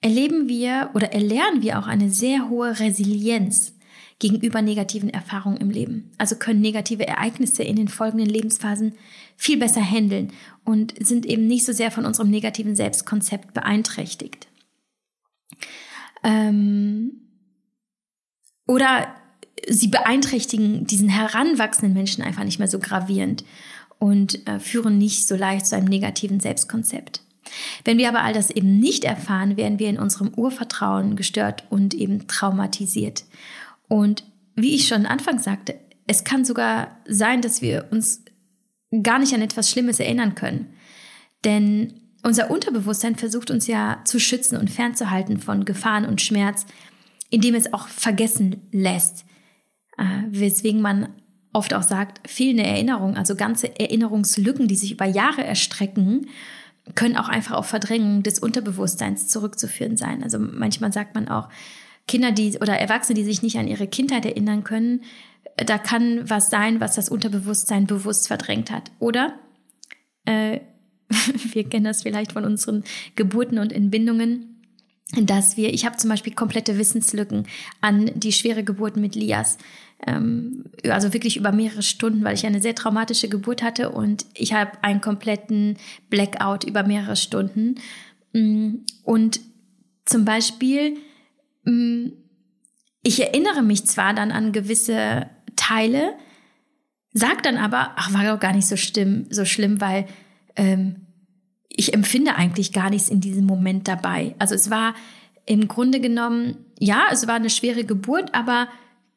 erleben wir oder erlernen wir auch eine sehr hohe Resilienz gegenüber negativen Erfahrungen im Leben. Also können negative Ereignisse in den folgenden Lebensphasen viel besser handeln und sind eben nicht so sehr von unserem negativen Selbstkonzept beeinträchtigt. Ähm oder sie beeinträchtigen diesen heranwachsenden Menschen einfach nicht mehr so gravierend und äh, führen nicht so leicht zu einem negativen Selbstkonzept. Wenn wir aber all das eben nicht erfahren, werden wir in unserem Urvertrauen gestört und eben traumatisiert. Und wie ich schon anfangs sagte, es kann sogar sein, dass wir uns gar nicht an etwas Schlimmes erinnern können. Denn unser Unterbewusstsein versucht uns ja zu schützen und fernzuhalten von Gefahren und Schmerz, indem es auch vergessen lässt. äh, weswegen man oft auch sagt, fehlende Erinnerung, also ganze Erinnerungslücken, die sich über Jahre erstrecken, können auch einfach auf Verdrängung des Unterbewusstseins zurückzuführen sein. Also manchmal sagt man auch, Kinder, die oder Erwachsene, die sich nicht an ihre Kindheit erinnern können, da kann was sein, was das Unterbewusstsein bewusst verdrängt hat. Oder äh, wir kennen das vielleicht von unseren Geburten und Entbindungen, dass wir, ich habe zum Beispiel komplette Wissenslücken an die schwere Geburt mit Lias. Ähm, also wirklich über mehrere Stunden, weil ich eine sehr traumatische Geburt hatte und ich habe einen kompletten Blackout über mehrere Stunden. Mm, und zum Beispiel, mm, ich erinnere mich zwar dann an gewisse Teile, sag dann aber, ach, war doch gar nicht so schlimm, so schlimm, weil ähm, ich empfinde eigentlich gar nichts in diesem Moment dabei. Also es war im Grunde genommen, ja, es war eine schwere Geburt, aber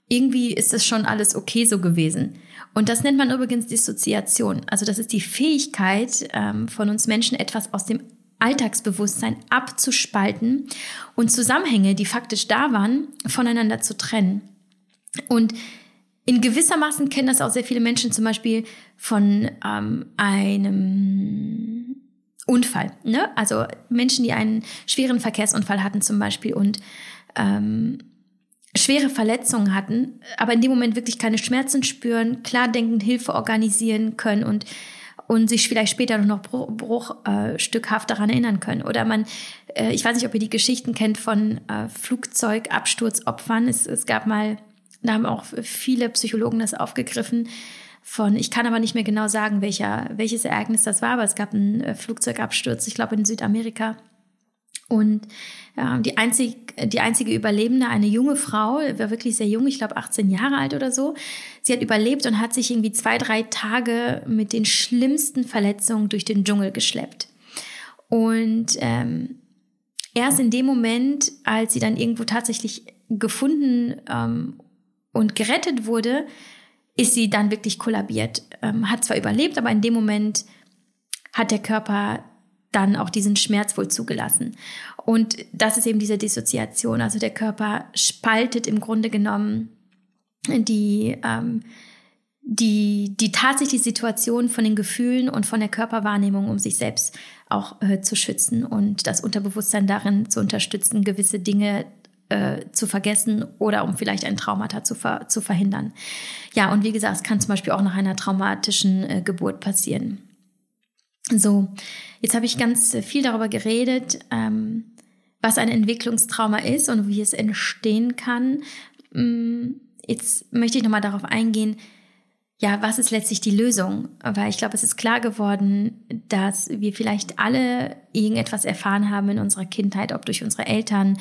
irgendwie ist es schon alles okay so gewesen. Und das nennt man übrigens Dissoziation. Also das ist die Fähigkeit ähm, von uns Menschen, etwas aus dem Alltagsbewusstsein abzuspalten und Zusammenhänge, die faktisch da waren, voneinander zu trennen. Und in gewissermaßen kennen das auch sehr viele Menschen zum Beispiel von ähm, einem Unfall. Ne? Also Menschen, die einen schweren Verkehrsunfall hatten zum Beispiel und ähm, schwere Verletzungen hatten, aber in dem Moment wirklich keine Schmerzen spüren, klar denken, Hilfe organisieren können und und sich vielleicht später noch bruchstückhaft daran erinnern können. Oder man, äh, ich weiß nicht, ob ihr die Geschichten kennt von äh, Flugzeugabsturzopfern. Es, es gab mal, da haben auch viele Psychologen das aufgegriffen, von, ich kann aber nicht mehr genau sagen, welcher, welches Ereignis das war, aber es gab einen äh, Flugzeugabsturz, ich glaube in Südamerika. Und äh, die, einzig, die einzige Überlebende, eine junge Frau, war wirklich sehr jung, ich glaube 18 Jahre alt oder so. Sie hat überlebt und hat sich irgendwie zwei, drei Tage mit den schlimmsten Verletzungen durch den Dschungel geschleppt. Und ähm, erst in dem Moment, als sie dann irgendwo tatsächlich gefunden ähm, und gerettet wurde, ist sie dann wirklich kollabiert. Ähm, hat zwar überlebt, aber in dem Moment hat der Körper dann auch diesen Schmerz wohl zugelassen. Und das ist eben diese Dissoziation. Also der Körper spaltet im Grunde genommen die, ähm, die, die tatsächliche Situation von den Gefühlen und von der Körperwahrnehmung, um sich selbst auch äh, zu schützen und das Unterbewusstsein darin zu unterstützen, gewisse Dinge äh, zu vergessen oder um vielleicht ein Traumata zu, ver zu verhindern. Ja, und wie gesagt, es kann zum Beispiel auch nach einer traumatischen äh, Geburt passieren. So, jetzt habe ich ganz viel darüber geredet, ähm, was ein Entwicklungstrauma ist und wie es entstehen kann. Mm, jetzt möchte ich nochmal darauf eingehen, ja, was ist letztlich die Lösung? Weil ich glaube, es ist klar geworden, dass wir vielleicht alle irgendetwas erfahren haben in unserer Kindheit, ob durch unsere Eltern,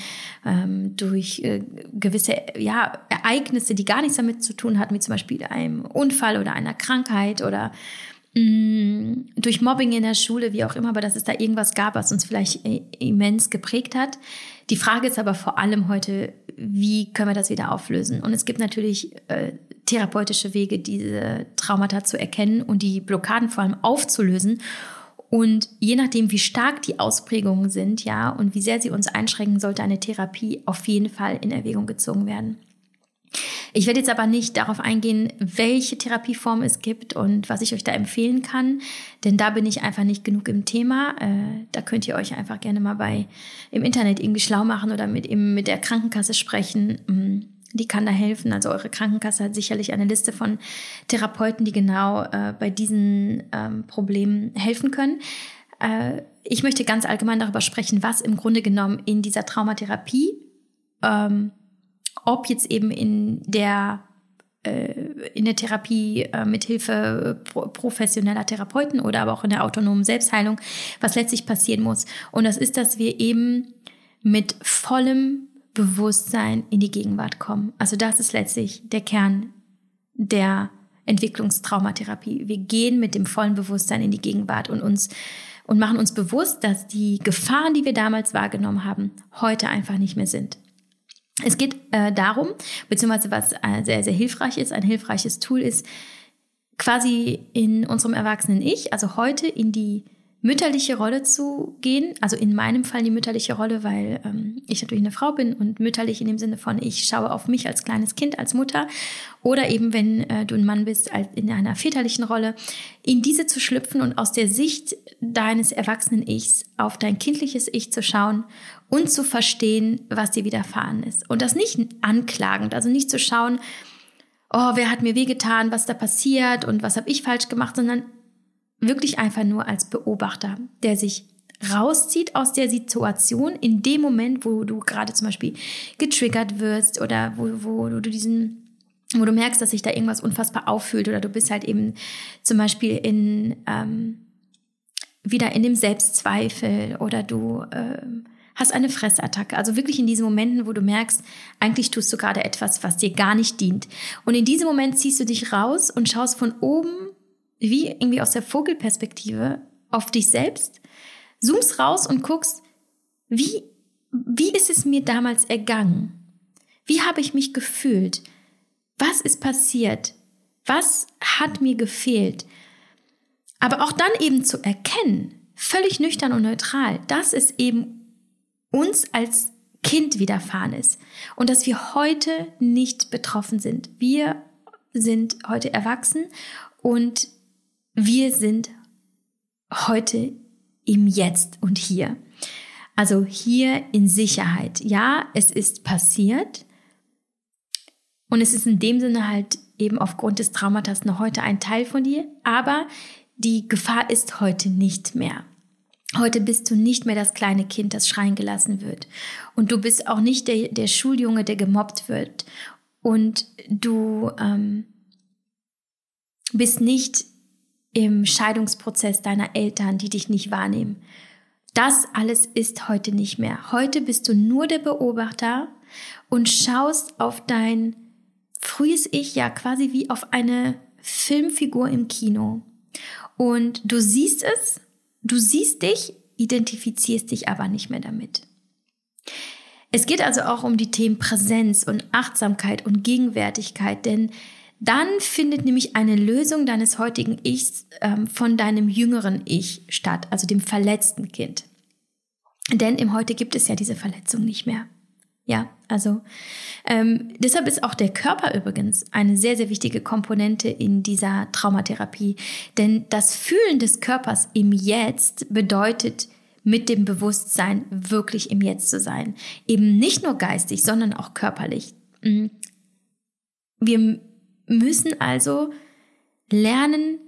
ähm, durch äh, gewisse ja, Ereignisse, die gar nichts damit zu tun hatten, wie zum Beispiel einem Unfall oder einer Krankheit oder mh, mm, durch Mobbing in der Schule, wie auch immer, aber dass es da irgendwas gab, was uns vielleicht äh, immens geprägt hat. Die Frage ist aber vor allem heute, wie können wir das wieder auflösen? Und es gibt natürlich äh, therapeutische Wege, diese Traumata zu erkennen und die Blockaden vor allem aufzulösen. Und je nachdem, wie stark die Ausprägungen sind, ja, und wie sehr sie uns einschränken, sollte eine Therapie auf jeden Fall in Erwägung gezogen werden. Ich werde jetzt aber nicht darauf eingehen, welche Therapieform es gibt und was ich euch da empfehlen kann, denn da bin ich einfach nicht genug im Thema. Äh, da könnt ihr euch einfach gerne mal bei im Internet irgendwie schlau machen oder mit, eben mit der Krankenkasse sprechen. Mm, die kann da helfen. Also eure Krankenkasse hat sicherlich eine Liste von Therapeuten, die genau äh, bei diesen ähm, Problemen helfen können. Äh, ich möchte ganz allgemein darüber sprechen, was im Grunde genommen in dieser Traumatherapie ähm, ob jetzt eben in der äh, in der Therapie äh, mit Hilfe professioneller Therapeuten oder aber auch in der autonomen Selbstheilung, was letztlich passieren muss. Und das ist, dass wir eben mit vollem Bewusstsein in die Gegenwart kommen. Also das ist letztlich der Kern der Entwicklungstraumatherapie. Wir gehen mit dem vollen Bewusstsein in die Gegenwart und uns und machen uns bewusst, dass die Gefahren, die wir damals wahrgenommen haben, heute einfach nicht mehr sind. Es geht äh, darum, beziehungsweise was äh, sehr, sehr hilfreich ist, ein hilfreiches Tool ist, quasi in unserem erwachsenen Ich, also heute in die mütterliche Rolle zu gehen. Also in meinem Fall die mütterliche Rolle, weil ähm, ich natürlich eine Frau bin und mütterlich in dem Sinne von, ich schaue auf mich als kleines Kind, als Mutter. Oder eben, wenn äh, du ein Mann bist, in einer väterlichen Rolle, in diese zu schlüpfen und aus der Sicht deines erwachsenen Ichs auf dein kindliches Ich zu schauen und zu verstehen, was dir widerfahren ist. Und das nicht anklagend, also nicht zu schauen, oh, wer hat mir wehgetan, was da passiert und was habe ich falsch gemacht, sondern wirklich einfach nur als Beobachter, der sich rauszieht aus der Situation in dem Moment, wo du gerade zum Beispiel getriggert wirst oder wo, wo du diesen wo du merkst, dass sich da irgendwas unfassbar auffühlt oder du bist halt eben zum Beispiel in ähm, wieder in dem Selbstzweifel oder du ähm, hast eine Fressattacke. Also wirklich in diesen Momenten, wo du merkst, eigentlich tust du gerade etwas, was dir gar nicht dient. Und in diesem Moment ziehst du dich raus und schaust von oben wie irgendwie aus der Vogelperspektive auf dich selbst, zoomst raus und guckst, wie, wie ist es mir damals ergangen? Wie habe ich mich gefühlt? Was ist passiert? Was hat mir gefehlt? Aber auch dann eben zu erkennen, völlig nüchtern und neutral, dass es eben uns als Kind widerfahren ist und dass wir heute nicht betroffen sind. Wir sind heute erwachsen und wir sind heute im Jetzt und hier. Also hier in Sicherheit. Ja, es ist passiert. Und es ist in dem Sinne halt eben aufgrund des Traumatas noch heute ein Teil von dir. Aber die Gefahr ist heute nicht mehr. Heute bist du nicht mehr das kleine Kind, das schreien gelassen wird. Und du bist auch nicht der, der Schuljunge, der gemobbt wird. Und du ähm, bist nicht im Scheidungsprozess deiner Eltern, die dich nicht wahrnehmen. Das alles ist heute nicht mehr. Heute bist du nur der Beobachter und schaust auf dein frühes Ich ja quasi wie auf eine Filmfigur im Kino. Und du siehst es, du siehst dich, identifizierst dich aber nicht mehr damit. Es geht also auch um die Themen Präsenz und Achtsamkeit und Gegenwärtigkeit, denn dann findet nämlich eine Lösung deines heutigen Ichs ähm, von deinem jüngeren Ich statt, also dem verletzten Kind. Denn im Heute gibt es ja diese Verletzung nicht mehr. Ja, also ähm, deshalb ist auch der Körper übrigens eine sehr, sehr wichtige Komponente in dieser Traumatherapie. Denn das Fühlen des Körpers im Jetzt bedeutet, mit dem Bewusstsein wirklich im Jetzt zu sein. Eben nicht nur geistig, sondern auch körperlich. Mm. Wir müssen also lernen,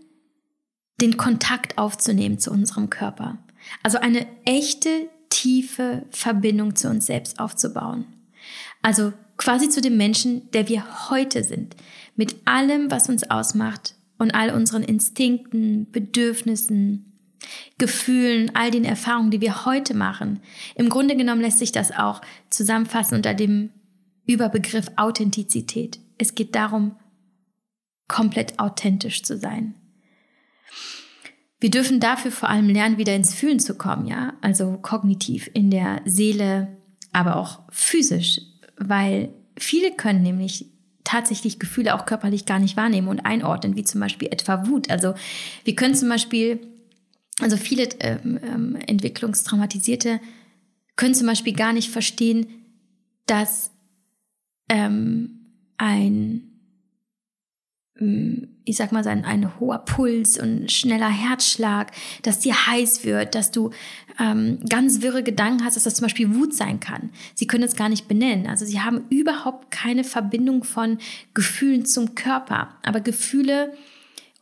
den Kontakt aufzunehmen zu unserem Körper. Also eine echte, tiefe Verbindung zu uns selbst aufzubauen. Also quasi zu dem Menschen, der wir heute sind. Mit allem, was uns ausmacht und all unseren Instinkten, Bedürfnissen, Gefühlen, all den Erfahrungen, die wir heute machen. Im Grunde genommen lässt sich das auch zusammenfassen unter dem Überbegriff Authentizität. Es geht darum, komplett authentisch zu sein. Wir dürfen dafür vor allem lernen, wieder ins Fühlen zu kommen, ja, also kognitiv in der Seele, aber auch physisch, weil viele können nämlich tatsächlich Gefühle auch körperlich gar nicht wahrnehmen und einordnen, wie zum Beispiel etwa Wut. Also wir können zum Beispiel, also viele ähm, ähm, Entwicklungstraumatisierte können zum Beispiel gar nicht verstehen, dass ähm, ein ich sag mal, sein, ein hoher Puls und schneller Herzschlag, dass dir heiß wird, dass du ähm, ganz wirre Gedanken hast, dass das zum Beispiel Wut sein kann. Sie können es gar nicht benennen. Also sie haben überhaupt keine Verbindung von Gefühlen zum Körper. Aber Gefühle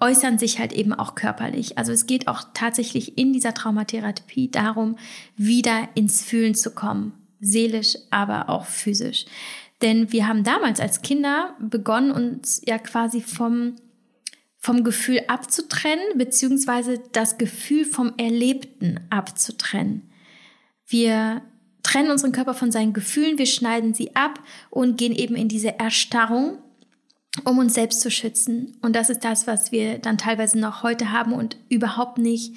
äußern sich halt eben auch körperlich. Also es geht auch tatsächlich in dieser Traumatherapie darum, wieder ins Fühlen zu kommen. Seelisch, aber auch physisch. Denn wir haben damals als Kinder begonnen, uns ja quasi vom, vom Gefühl abzutrennen, beziehungsweise das Gefühl vom Erlebten abzutrennen. Wir trennen unseren Körper von seinen Gefühlen, wir schneiden sie ab und gehen eben in diese Erstarrung, um uns selbst zu schützen. Und das ist das, was wir dann teilweise noch heute haben und überhaupt nicht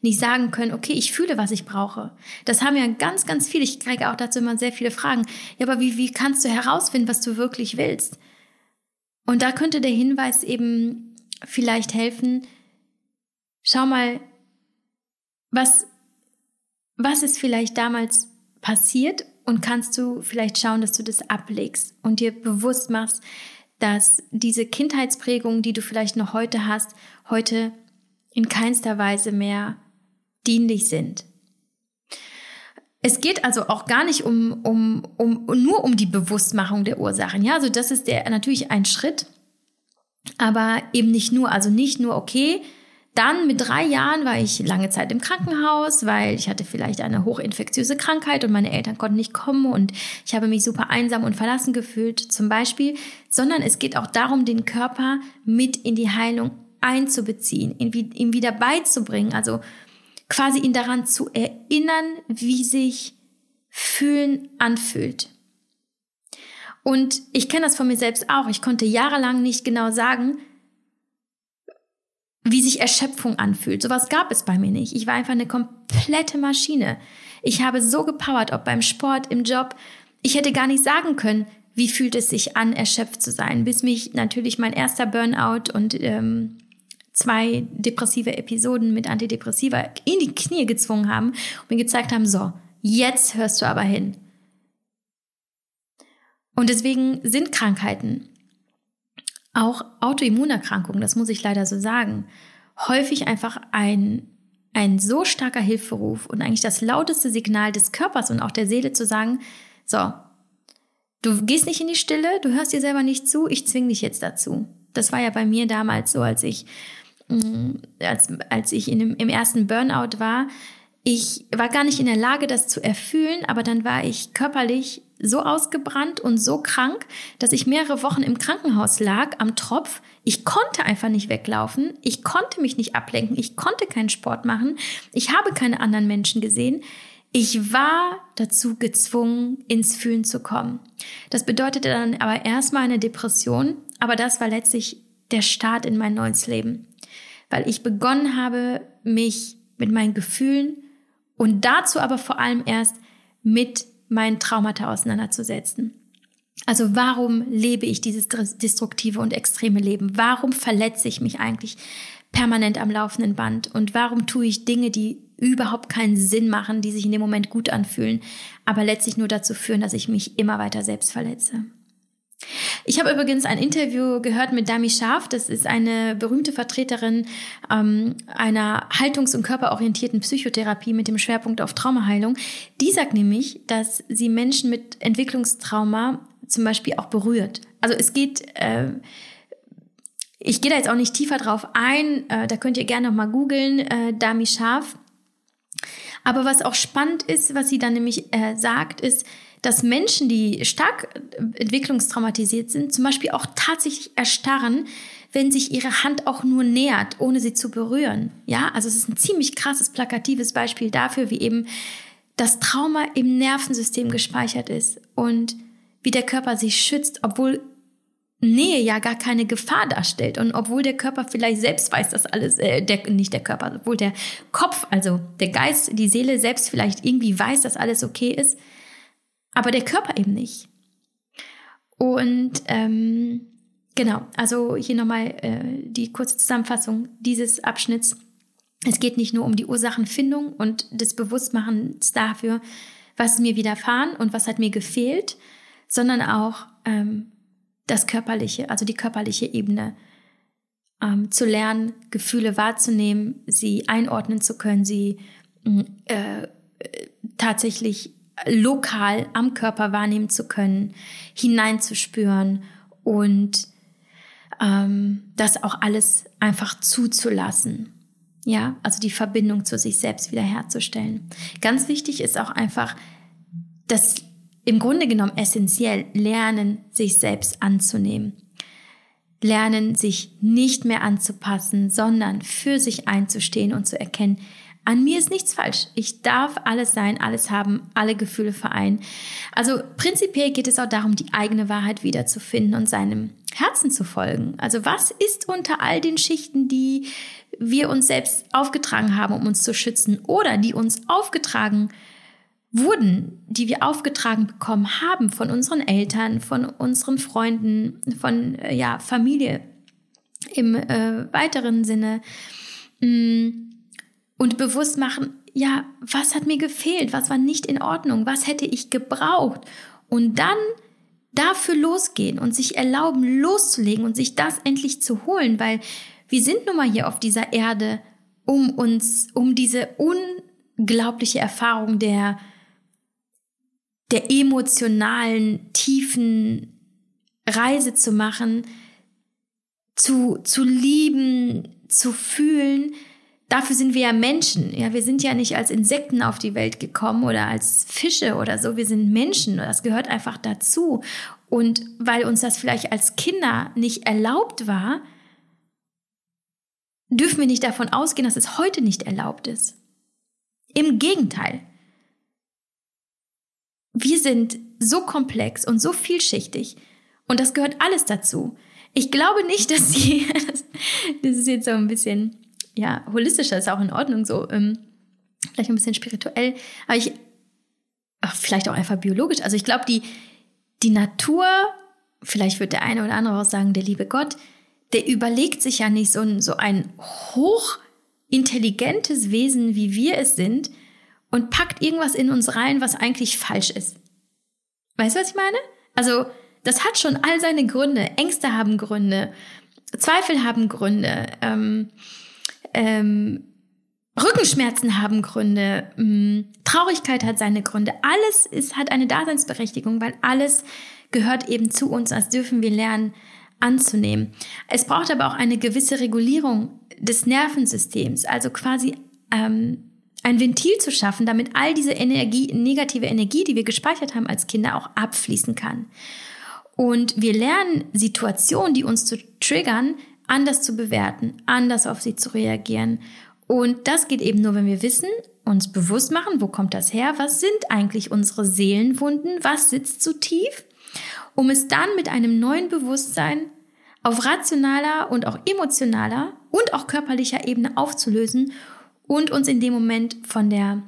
nicht sagen können, okay, ich fühle, was ich brauche. Das haben ja ganz, ganz viele. Ich kriege auch dazu immer sehr viele Fragen. Ja, aber wie, wie kannst du herausfinden, was du wirklich willst? Und da könnte der Hinweis eben vielleicht helfen, schau mal, was, was ist vielleicht damals passiert und kannst du vielleicht schauen, dass du das ablegst und dir bewusst machst, dass diese Kindheitsprägungen, die du vielleicht noch heute hast, heute in keinster Weise mehr dienlich sind. Es geht also auch gar nicht um, um, um, nur um die Bewusstmachung der Ursachen. Ja, also das ist der, natürlich ein Schritt, aber eben nicht nur, also nicht nur, okay, dann mit drei Jahren war ich lange Zeit im Krankenhaus, weil ich hatte vielleicht eine hochinfektiöse Krankheit und meine Eltern konnten nicht kommen und ich habe mich super einsam und verlassen gefühlt zum Beispiel, sondern es geht auch darum, den Körper mit in die Heilung einzubeziehen, ihn, ihm wieder beizubringen, also quasi ihn daran zu erinnern, wie sich fühlen anfühlt. Und ich kenne das von mir selbst auch. Ich konnte jahrelang nicht genau sagen, wie sich Erschöpfung anfühlt. Sowas gab es bei mir nicht. Ich war einfach eine komplette Maschine. Ich habe so gepowert, ob beim Sport, im Job. Ich hätte gar nicht sagen können, wie fühlt es sich an, erschöpft zu sein, bis mich natürlich mein erster Burnout und ähm, zwei depressive Episoden mit Antidepressiva in die Knie gezwungen haben und mir gezeigt haben, so, jetzt hörst du aber hin. Und deswegen sind Krankheiten, auch Autoimmunerkrankungen, das muss ich leider so sagen, häufig einfach ein, ein so starker Hilferuf und eigentlich das lauteste Signal des Körpers und auch der Seele zu sagen, so, du gehst nicht in die Stille, du hörst dir selber nicht zu, ich zwing dich jetzt dazu. Das war ja bei mir damals so, als ich als, als ich in dem, im ersten Burnout war, ich war gar nicht in der Lage, das zu erfüllen, aber dann war ich körperlich so ausgebrannt und so krank, dass ich mehrere Wochen im Krankenhaus lag am Tropf. Ich konnte einfach nicht weglaufen. Ich konnte mich nicht ablenken. Ich konnte keinen Sport machen. Ich habe keine anderen Menschen gesehen. Ich war dazu gezwungen, ins Fühlen zu kommen. Das bedeutete dann aber erstmal eine Depression, aber das war letztlich der Start in mein neues Leben weil ich begonnen habe, mich mit meinen Gefühlen und dazu aber vor allem erst mit meinen Traumata auseinanderzusetzen. Also warum lebe ich dieses destruktive und extreme Leben? Warum verletze ich mich eigentlich permanent am laufenden Band? Und warum tue ich Dinge, die überhaupt keinen Sinn machen, die sich in dem Moment gut anfühlen, aber letztlich nur dazu führen, dass ich mich immer weiter selbst verletze? Ich habe übrigens ein Interview gehört mit Dami Scharf. Das ist eine berühmte Vertreterin ähm, einer haltungs- und körperorientierten Psychotherapie mit dem Schwerpunkt auf Traumaheilung. Die sagt nämlich, dass sie Menschen mit Entwicklungstrauma zum Beispiel auch berührt. Also es geht, äh, ich gehe da jetzt auch nicht tiefer drauf ein, äh, da könnt ihr gerne noch mal googeln, äh, Dami Scharf. Aber was auch spannend ist, was sie dann nämlich äh, sagt, ist, dass Menschen, die stark entwicklungstraumatisiert sind, zum Beispiel auch tatsächlich erstarren, wenn sich ihre Hand auch nur nähert, ohne sie zu berühren. Ja, also es ist ein ziemlich krasses, plakatives Beispiel dafür, wie eben das Trauma im Nervensystem gespeichert ist und wie der Körper sich schützt, obwohl Nähe ja gar keine Gefahr darstellt und obwohl der Körper vielleicht selbst weiß, dass alles, äh, der, nicht der Körper, obwohl der Kopf, also der Geist, die Seele selbst vielleicht irgendwie weiß, dass alles okay ist, aber der Körper eben nicht. Und ähm, genau, also hier nochmal äh, die kurze Zusammenfassung dieses Abschnitts. Es geht nicht nur um die Ursachenfindung und des Bewusstmachens dafür, was ist mir widerfahren und was hat mir gefehlt, sondern auch ähm, das Körperliche, also die körperliche Ebene. Ähm, zu lernen, Gefühle wahrzunehmen, sie einordnen zu können, sie äh, äh tatsächlich lokal am Körper wahrnehmen zu können, hineinzuspüren und ähm, das auch alles einfach zuzulassen. Ja, also die Verbindung zu sich selbst wiederherzustellen. Ganz wichtig ist auch einfach, das im Grunde genommen essentiell lernen, sich selbst anzunehmen. Lernen, sich nicht mehr anzupassen, sondern für sich einzustehen und zu erkennen, an mir ist nichts falsch. Ich darf alles sein, alles haben, alle Gefühle vereinen. Also prinzipiell geht es auch darum, die eigene Wahrheit wiederzufinden und seinem Herzen zu folgen. Also was ist unter all den Schichten, die wir uns selbst aufgetragen haben, um uns zu schützen oder die uns aufgetragen wurden, die wir aufgetragen bekommen haben von unseren Eltern, von unseren Freunden, von äh, ja, Familie im äh, weiteren Sinne. Mh, mm, und bewusst machen, ja, was hat mir gefehlt? Was war nicht in Ordnung? Was hätte ich gebraucht? Und dann dafür losgehen und sich erlauben, loszulegen und sich das endlich zu holen, weil wir sind nun mal hier auf dieser Erde, um uns, um diese unglaubliche Erfahrung der, der emotionalen, tiefen Reise zu machen, zu, zu lieben, zu fühlen. Dafür sind wir ja Menschen. Ja, wir sind ja nicht als Insekten auf die Welt gekommen oder als Fische oder so. Wir sind Menschen. Das gehört einfach dazu. Und weil uns das vielleicht als Kinder nicht erlaubt war, dürfen wir nicht davon ausgehen, dass es heute nicht erlaubt ist. Im Gegenteil. Wir sind so komplex und so vielschichtig und das gehört alles dazu. Ich glaube nicht, dass sie, das ist jetzt so ein bisschen, ja, holistischer, ist auch in Ordnung so, ähm, vielleicht ein bisschen spirituell, aber ich, ach, vielleicht auch einfach biologisch. Also ich glaube, die, die Natur, vielleicht wird der eine oder andere auch sagen, der liebe Gott, der überlegt sich ja nicht so ein, so ein hochintelligentes Wesen, wie wir es sind, und packt irgendwas in uns rein, was eigentlich falsch ist. Weißt du, was ich meine? Also, das hat schon all seine Gründe. Ängste haben Gründe, Zweifel haben Gründe, ähm, ähm, Rückenschmerzen haben Gründe, ähm, Traurigkeit hat seine Gründe. Alles ist, hat eine Daseinsberechtigung, weil alles gehört eben zu uns, als dürfen wir lernen anzunehmen. Es braucht aber auch eine gewisse Regulierung des Nervensystems, also quasi ähm, ein Ventil zu schaffen, damit all diese Energie, negative Energie, die wir gespeichert haben als Kinder, auch abfließen kann. Und wir lernen Situationen, die uns zu triggern, anders zu bewerten, anders auf sie zu reagieren. Und das geht eben nur, wenn wir wissen, uns bewusst machen, wo kommt das her, was sind eigentlich unsere Seelenwunden, was sitzt so tief, um es dann mit einem neuen Bewusstsein auf rationaler und auch emotionaler und auch körperlicher Ebene aufzulösen und uns in dem Moment von der,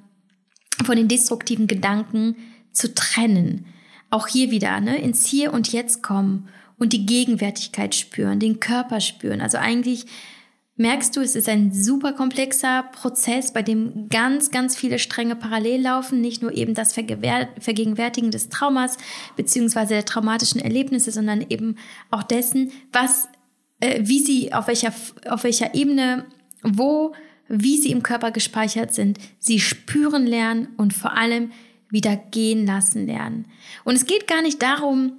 von den destruktiven Gedanken zu trennen. Auch hier wieder, ne, ins Hier und Jetzt kommen und die Gegenwärtigkeit spüren, den Körper spüren. Also eigentlich merkst du, es ist ein super komplexer Prozess, bei dem ganz, ganz viele Stränge parallel laufen. Nicht nur eben das Vergegenwärtigen des Traumas beziehungsweise der traumatischen Erlebnisse, sondern eben auch dessen, was, äh, wie sie, auf welcher, auf welcher Ebene, wo, wie sie im Körper gespeichert sind. Sie spüren lernen und vor allem wieder gehen lassen lernen. Und es geht gar nicht darum,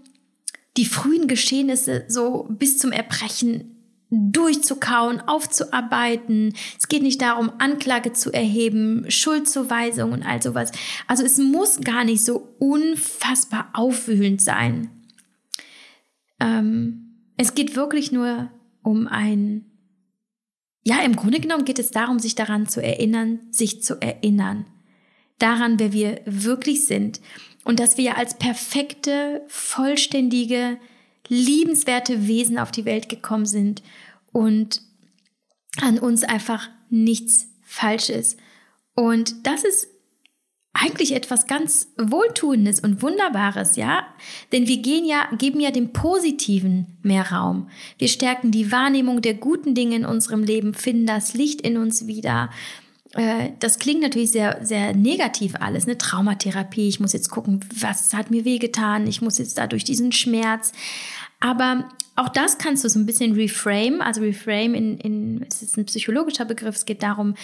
die frühen Geschehnisse so bis zum Erbrechen durchzukauen, aufzuarbeiten. Es geht nicht darum, Anklage zu erheben, Schuldzuweisung und all sowas. Also es muss gar nicht so unfassbar aufwühlend sein. Ähm, es geht wirklich nur um ein, ja, im Grunde genommen geht es darum, sich daran zu erinnern, sich zu erinnern daran, wer wir wirklich sind und dass wir als perfekte, vollständige, liebenswerte Wesen auf die Welt gekommen sind und an uns einfach nichts falsch ist. Und das ist eigentlich etwas ganz Wohltuendes und Wunderbares, ja? Denn wir gehen ja, geben ja dem Positiven mehr Raum. Wir stärken die Wahrnehmung der guten Dinge in unserem Leben, finden das Licht in uns wieder das klingt natürlich sehr, sehr negativ alles, eine Traumatherapie. Ich muss jetzt gucken, was hat mir wehgetan. Ich muss jetzt da durch diesen Schmerz. Aber auch das kannst du so ein bisschen reframe. Also reframe in, in, es ist ein psychologischer Begriff. Es geht darum,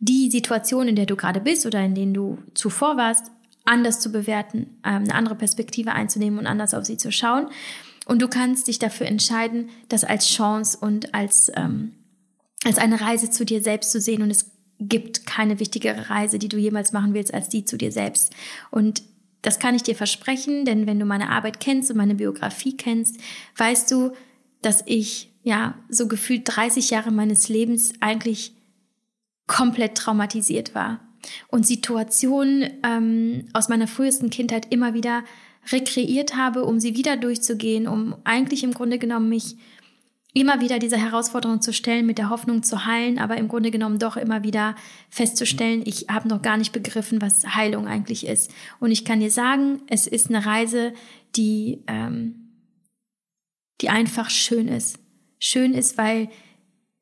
die Situation, in der du gerade bist oder in denen du zuvor warst, anders zu bewerten, ähm, eine andere Perspektive einzunehmen und anders auf sie zu schauen. Und du kannst dich dafür entscheiden, das als Chance und als, ähm, als eine Reise zu dir selbst zu sehen. Und es gibt keine wichtigere Reise, die du jemals machen willst, als die zu dir selbst. Und das kann ich dir versprechen, denn wenn du meine Arbeit kennst und meine Biografie kennst, weißt du, dass ich ja so gefühlt 30 Jahre meines Lebens eigentlich komplett traumatisiert war und Situationen ähm, aus meiner frühesten Kindheit immer wieder rekreiert habe, um sie wieder durchzugehen, um eigentlich im Grunde genommen mich immer wieder diese Herausforderung zu stellen, mit der Hoffnung zu heilen, aber im Grunde genommen doch immer wieder festzustellen, ich habe noch gar nicht begriffen, was Heilung eigentlich ist. Und ich kann dir sagen, es ist eine Reise, die, ähm, die einfach schön ist. Schön ist, weil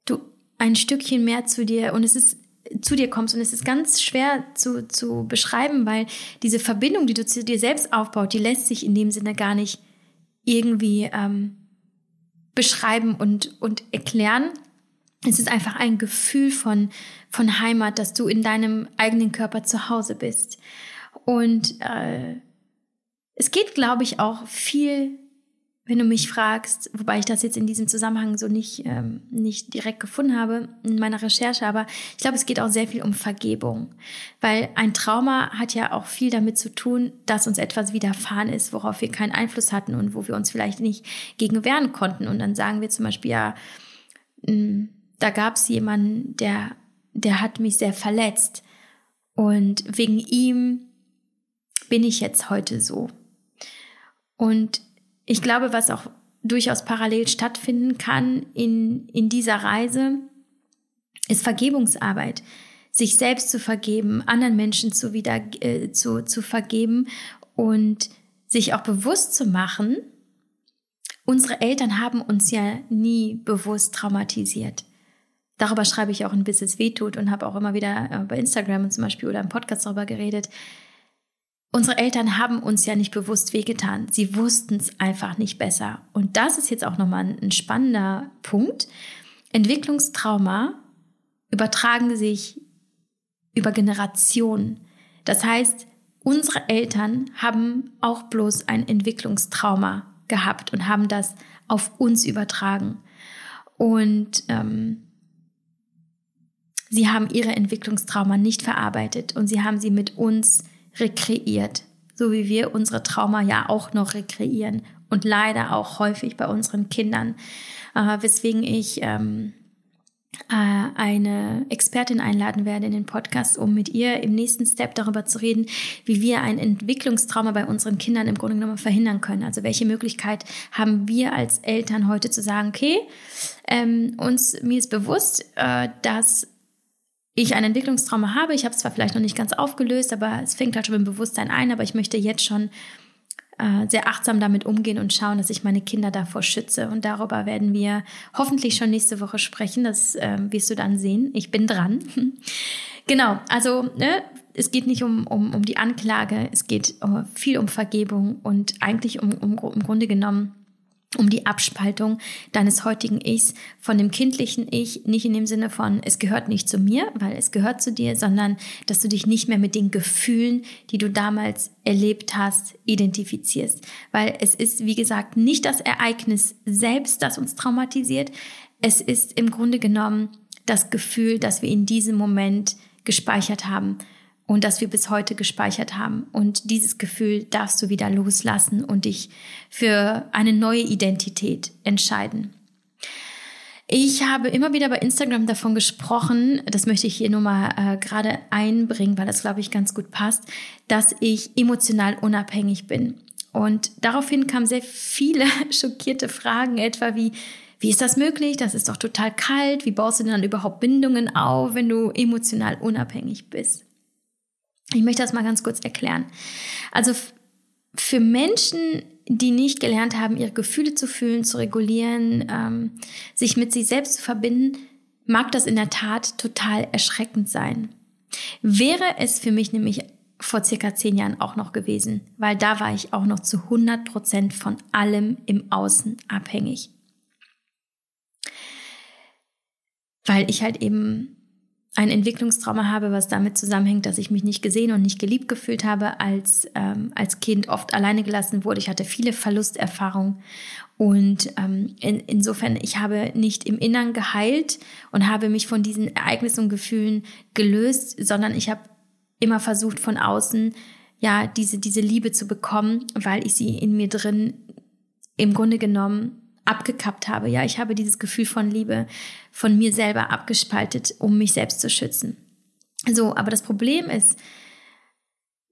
du ein Stückchen mehr zu dir und es ist zu dir kommst. Und es ist ganz schwer zu, zu beschreiben, weil diese Verbindung, die du zu dir selbst aufbaut, die lässt sich in dem Sinne gar nicht irgendwie ähm, beschreiben und, und erklären. Es ist einfach ein Gefühl von, von Heimat, dass du in deinem eigenen Körper zu Hause bist. Und äh, es geht, glaube ich, auch viel wenn du mich fragst, wobei ich das jetzt in diesem Zusammenhang so nicht, ähm, nicht direkt gefunden habe in meiner Recherche, aber ich glaube, es geht auch sehr viel um Vergebung, weil ein Trauma hat ja auch viel damit zu tun, dass uns etwas widerfahren ist, worauf wir keinen Einfluss hatten und wo wir uns vielleicht nicht gegen wehren konnten. Und dann sagen wir zum Beispiel, ja, hm, da gab es jemanden, der, der hat mich sehr verletzt und wegen ihm bin ich jetzt heute so. Und ich glaube, was auch durchaus parallel stattfinden kann in, in dieser Reise, ist Vergebungsarbeit. Sich selbst zu vergeben, anderen Menschen zu wieder äh, zu, zu vergeben und sich auch bewusst zu machen, unsere Eltern haben uns ja nie bewusst traumatisiert. Darüber schreibe ich auch ein Bis es wehtut und habe auch immer wieder äh, bei Instagram zum Beispiel oder im Podcast darüber geredet. Unsere Eltern haben uns ja nicht bewusst wehgetan. Sie wussten es einfach nicht besser. Und das ist jetzt auch nochmal ein spannender Punkt. Entwicklungstrauma übertragen sich über Generationen. Das heißt, unsere Eltern haben auch bloß ein Entwicklungstrauma gehabt und haben das auf uns übertragen. Und ähm, sie haben ihre Entwicklungstrauma nicht verarbeitet und sie haben sie mit uns rekreiert, so wie wir unsere Trauma ja auch noch rekreieren und leider auch häufig bei unseren Kindern, äh, weswegen ich ähm, äh, eine Expertin einladen werde in den Podcast, um mit ihr im nächsten Step darüber zu reden, wie wir ein Entwicklungstrauma bei unseren Kindern im Grunde genommen verhindern können. Also welche Möglichkeit haben wir als Eltern heute zu sagen, okay, ähm, uns mir ist bewusst, äh, dass ich ein Entwicklungstrauma habe. Ich habe es zwar vielleicht noch nicht ganz aufgelöst, aber es fängt halt schon im Bewusstsein ein, aber ich möchte jetzt schon äh, sehr achtsam damit umgehen und schauen, dass ich meine Kinder davor schütze. Und darüber werden wir hoffentlich schon nächste Woche sprechen. Das äh, wirst du dann sehen. Ich bin dran. genau, also ne, es geht nicht um, um, um die Anklage, es geht uh, viel um Vergebung und eigentlich um, um im Grunde genommen um die Abspaltung deines heutigen Ichs von dem kindlichen Ich, nicht in dem Sinne von, es gehört nicht zu mir, weil es gehört zu dir, sondern dass du dich nicht mehr mit den Gefühlen, die du damals erlebt hast, identifizierst. Weil es ist, wie gesagt, nicht das Ereignis selbst, das uns traumatisiert. Es ist im Grunde genommen das Gefühl, das wir in diesem Moment gespeichert haben und das wir bis heute gespeichert haben. Und dieses Gefühl darfst du wieder loslassen und dich für eine neue Identität entscheiden. Ich habe immer wieder bei Instagram davon gesprochen, das möchte ich hier nur mal äh, gerade einbringen, weil das, glaube ich, ganz gut passt, dass ich emotional unabhängig bin. Und daraufhin kamen sehr viele schockierte Fragen, etwa wie, wie ist das möglich? Das ist doch total kalt. Wie baust du denn dann überhaupt Bindungen auf, wenn du emotional unabhängig bist? Ich möchte das mal ganz kurz erklären. Also für Menschen, die nicht gelernt haben, ihre Gefühle zu fühlen, zu regulieren, ähm, sich mit sich selbst zu verbinden, mag das in der Tat total erschreckend sein. Wäre es für mich nämlich vor circa zehn Jahren auch noch gewesen, weil da war ich auch noch zu 100 Prozent von allem im Außen abhängig. Weil ich halt eben ein Entwicklungstrauma habe, was damit zusammenhängt, dass ich mich nicht gesehen und nicht geliebt gefühlt habe, als, ähm, als Kind oft alleine gelassen wurde. Ich hatte viele Verlusterfahrungen und ähm, in, insofern, ich habe nicht im Innern geheilt und habe mich von diesen Ereignissen und Gefühlen gelöst, sondern ich habe immer versucht von außen ja diese diese Liebe zu bekommen, weil ich sie in mir drin im Grunde genommen abgekappt habe. Ja, ich habe dieses Gefühl von Liebe von mir selber abgespaltet, um mich selbst zu schützen. So, aber das Problem ist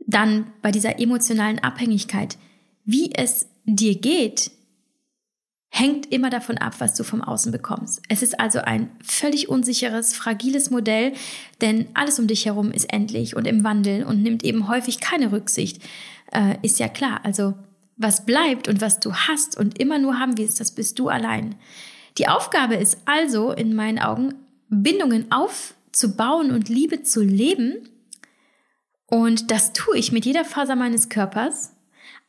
dann bei dieser emotionalen Abhängigkeit, wie es dir geht, hängt immer davon ab, was du vom Außen bekommst. Es ist also ein völlig unsicheres, fragiles Modell, denn alles um dich herum ist endlich und im Wandel und nimmt eben häufig keine Rücksicht. Äh, ist ja klar. Also was bleibt und was du hast und immer nur haben wirst, das bist du allein. Die Aufgabe ist also in meinen Augen, Bindungen aufzubauen zu bauen und Liebe zu leben. Und das tue ich mit jeder Faser meines Körpers,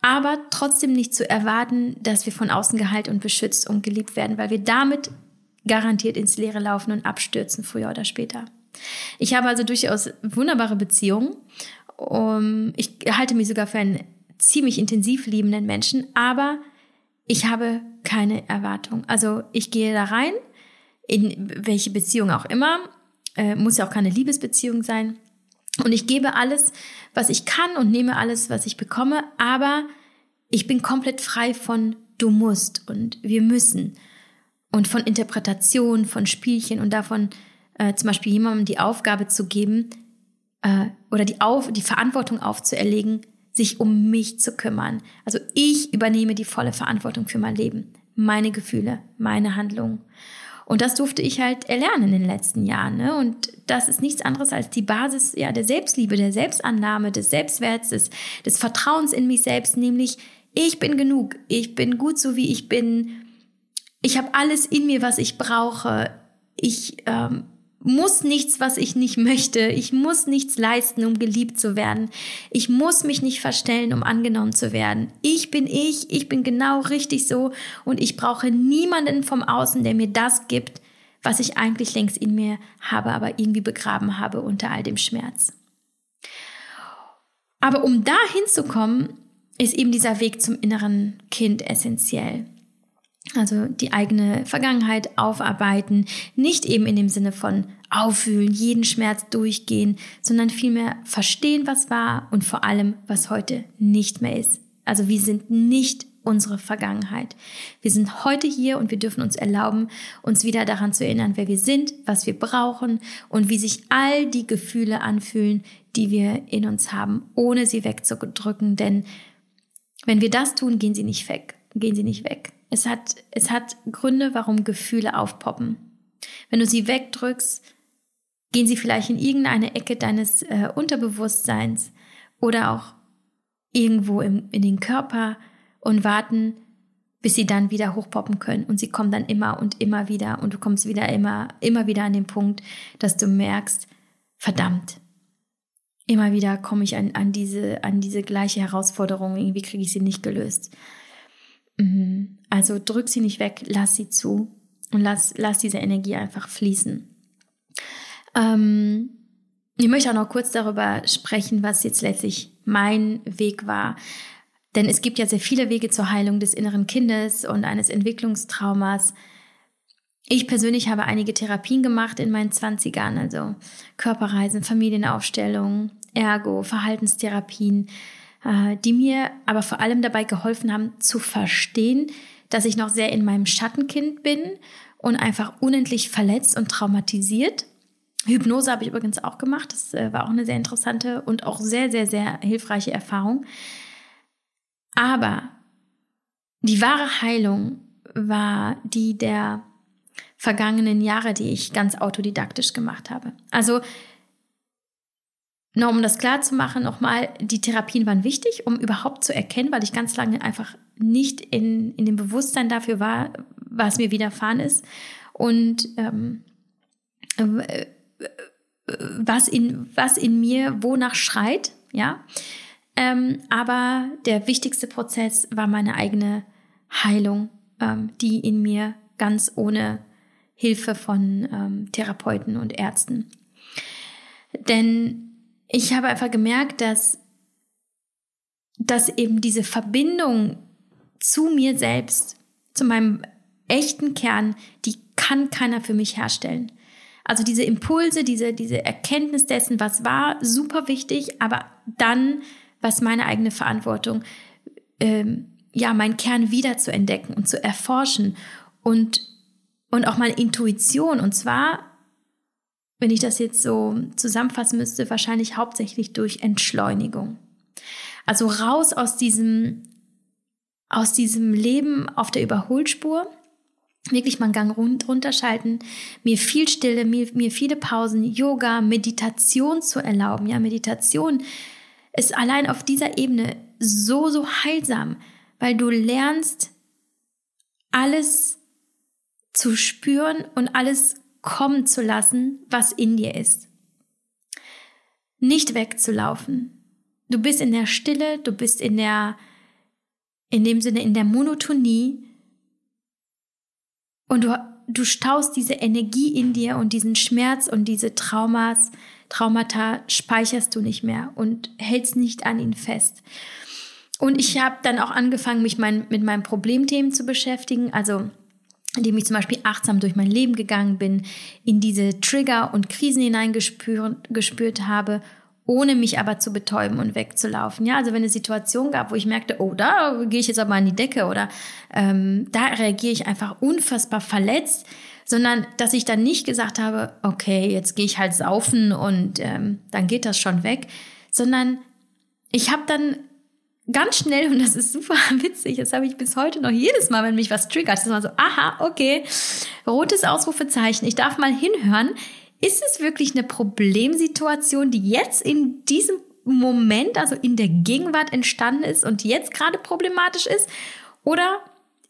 aber trotzdem nicht zu erwarten, dass wir von außen geheilt und beschützt und geliebt werden, weil wir damit garantiert ins Leere laufen und abstürzen, früher oder später. Ich habe also durchaus wunderbare Beziehungen. Ich halte mich sogar für einen ziemlich intensiv liebenden Menschen, aber ich habe keine Erwartung. Also ich gehe da rein, in welche Beziehung auch immer, äh, muss ja auch keine Liebesbeziehung sein. Und ich gebe alles, was ich kann und nehme alles, was ich bekomme, aber ich bin komplett frei von du musst und wir müssen und von Interpretation, von Spielchen und davon äh, zum Beispiel jemandem die Aufgabe zu geben äh, oder die, Auf, die Verantwortung aufzuerlegen, sich um mich zu kümmern. Also ich übernehme die volle Verantwortung für mein Leben, meine Gefühle, meine Handlungen. Und das durfte ich halt erlernen in den letzten Jahren. Ne? Und das ist nichts anderes als die Basis ja, der Selbstliebe, der Selbstannahme, des Selbstwerts, des, des Vertrauens in mich selbst, nämlich ich bin genug, ich bin gut so wie ich bin, ich habe alles in mir, was ich brauche, ich ähm, muss nichts, was ich nicht möchte. Ich muss nichts leisten, um geliebt zu werden. Ich muss mich nicht verstellen, um angenommen zu werden. Ich bin ich, ich bin genau richtig so und ich brauche niemanden vom Außen, der mir das gibt, was ich eigentlich längst in mir habe, aber irgendwie begraben habe unter all dem Schmerz. Aber um da hinzukommen, ist eben dieser Weg zum inneren Kind essentiell. Also die eigene Vergangenheit aufarbeiten, nicht eben in dem Sinne von auffühlen, jeden Schmerz durchgehen, sondern vielmehr verstehen, was war und vor allem, was heute nicht mehr ist. Also wir sind nicht unsere Vergangenheit. Wir sind heute hier und wir dürfen uns erlauben, uns wieder daran zu erinnern, wer wir sind, was wir brauchen und wie sich all die Gefühle anfühlen, die wir in uns haben, ohne sie wegzudrücken. Denn wenn wir das tun, gehen sie nicht weg. Gehen sie nicht weg. Es hat, es hat Gründe, warum Gefühle aufpoppen. Wenn du sie wegdrückst, gehen sie vielleicht in irgendeine Ecke deines äh, Unterbewusstseins oder auch irgendwo im, in den Körper und warten, bis sie dann wieder hochpoppen können. Und sie kommen dann immer und immer wieder und du kommst wieder immer, immer wieder an den Punkt, dass du merkst, verdammt, immer wieder komme ich an, an, diese, an diese gleiche Herausforderung, irgendwie kriege ich sie nicht gelöst. Mhm. Also drück sie nicht weg, lass sie zu und lass, lass diese Energie einfach fließen. Ähm, ich möchte auch noch kurz darüber sprechen, was jetzt letztlich mein Weg war. Denn es gibt ja sehr viele Wege zur Heilung des inneren Kindes und eines Entwicklungstraumas. Ich persönlich habe einige Therapien gemacht in meinen Zwanzigern, also Körperreisen, Familienaufstellung, Ergo, Verhaltenstherapien, äh, die mir aber vor allem dabei geholfen haben zu verstehen, dass ich noch sehr in meinem Schattenkind bin und einfach unendlich verletzt und traumatisiert. Hypnose habe ich übrigens auch gemacht. Das äh, war auch eine sehr interessante und auch sehr, sehr, sehr hilfreiche Erfahrung. Aber die wahre Heilung war die der vergangenen Jahre, die ich ganz autodidaktisch gemacht habe. Also nur um das klar zu machen, nochmal, die Therapien waren wichtig, um überhaupt zu erkennen, weil ich ganz lange einfach nicht in, in dem Bewusstsein dafür war, was mir widerfahren ist und ähm, äh, was, in, was in mir wonach schreit, ja. Ähm, aber der wichtigste Prozess war meine eigene Heilung, ähm, die in mir ganz ohne Hilfe von ähm, Therapeuten und Ärzten. Denn ich habe einfach gemerkt, dass, dass eben diese Verbindung zu mir selbst, zu meinem echten Kern, die kann keiner für mich herstellen. Also diese Impulse, diese, diese Erkenntnis dessen, was war, super wichtig, aber dann, was meine eigene Verantwortung, ähm, ja, meinen Kern wieder zu entdecken und zu erforschen und, und auch meine Intuition. Und zwar wenn ich das jetzt so zusammenfassen müsste, wahrscheinlich hauptsächlich durch Entschleunigung. Also raus aus diesem, aus diesem Leben auf der Überholspur, wirklich mal einen Gang runterschalten, mir viel Stille, mir, mir viele Pausen, Yoga, Meditation zu erlauben. Ja, Meditation ist allein auf dieser Ebene so, so heilsam, weil du lernst, alles zu spüren und alles kommen zu lassen, was in dir ist. Nicht wegzulaufen. Du bist in der Stille, du bist in der, in dem Sinne in der Monotonie und du, du staust diese Energie in dir und diesen Schmerz und diese Traumas, Traumata speicherst du nicht mehr und hältst nicht an ihn fest. Und ich habe dann auch angefangen, mich mein, mit meinen Problemthemen zu beschäftigen. Also indem ich zum Beispiel achtsam durch mein Leben gegangen bin, in diese Trigger und Krisen hineingespürt gespürt habe, ohne mich aber zu betäuben und wegzulaufen. Ja, also wenn eine Situation gab, wo ich merkte, oh, da gehe ich jetzt aber an die Decke oder ähm, da reagiere ich einfach unfassbar verletzt, sondern dass ich dann nicht gesagt habe, okay, jetzt gehe ich halt saufen und ähm, dann geht das schon weg, sondern ich habe dann ganz schnell, und das ist super witzig, das habe ich bis heute noch jedes Mal, wenn mich was triggert, das ist immer so, aha, okay, rotes Ausrufezeichen, ich darf mal hinhören. Ist es wirklich eine Problemsituation, die jetzt in diesem Moment, also in der Gegenwart entstanden ist und jetzt gerade problematisch ist? Oder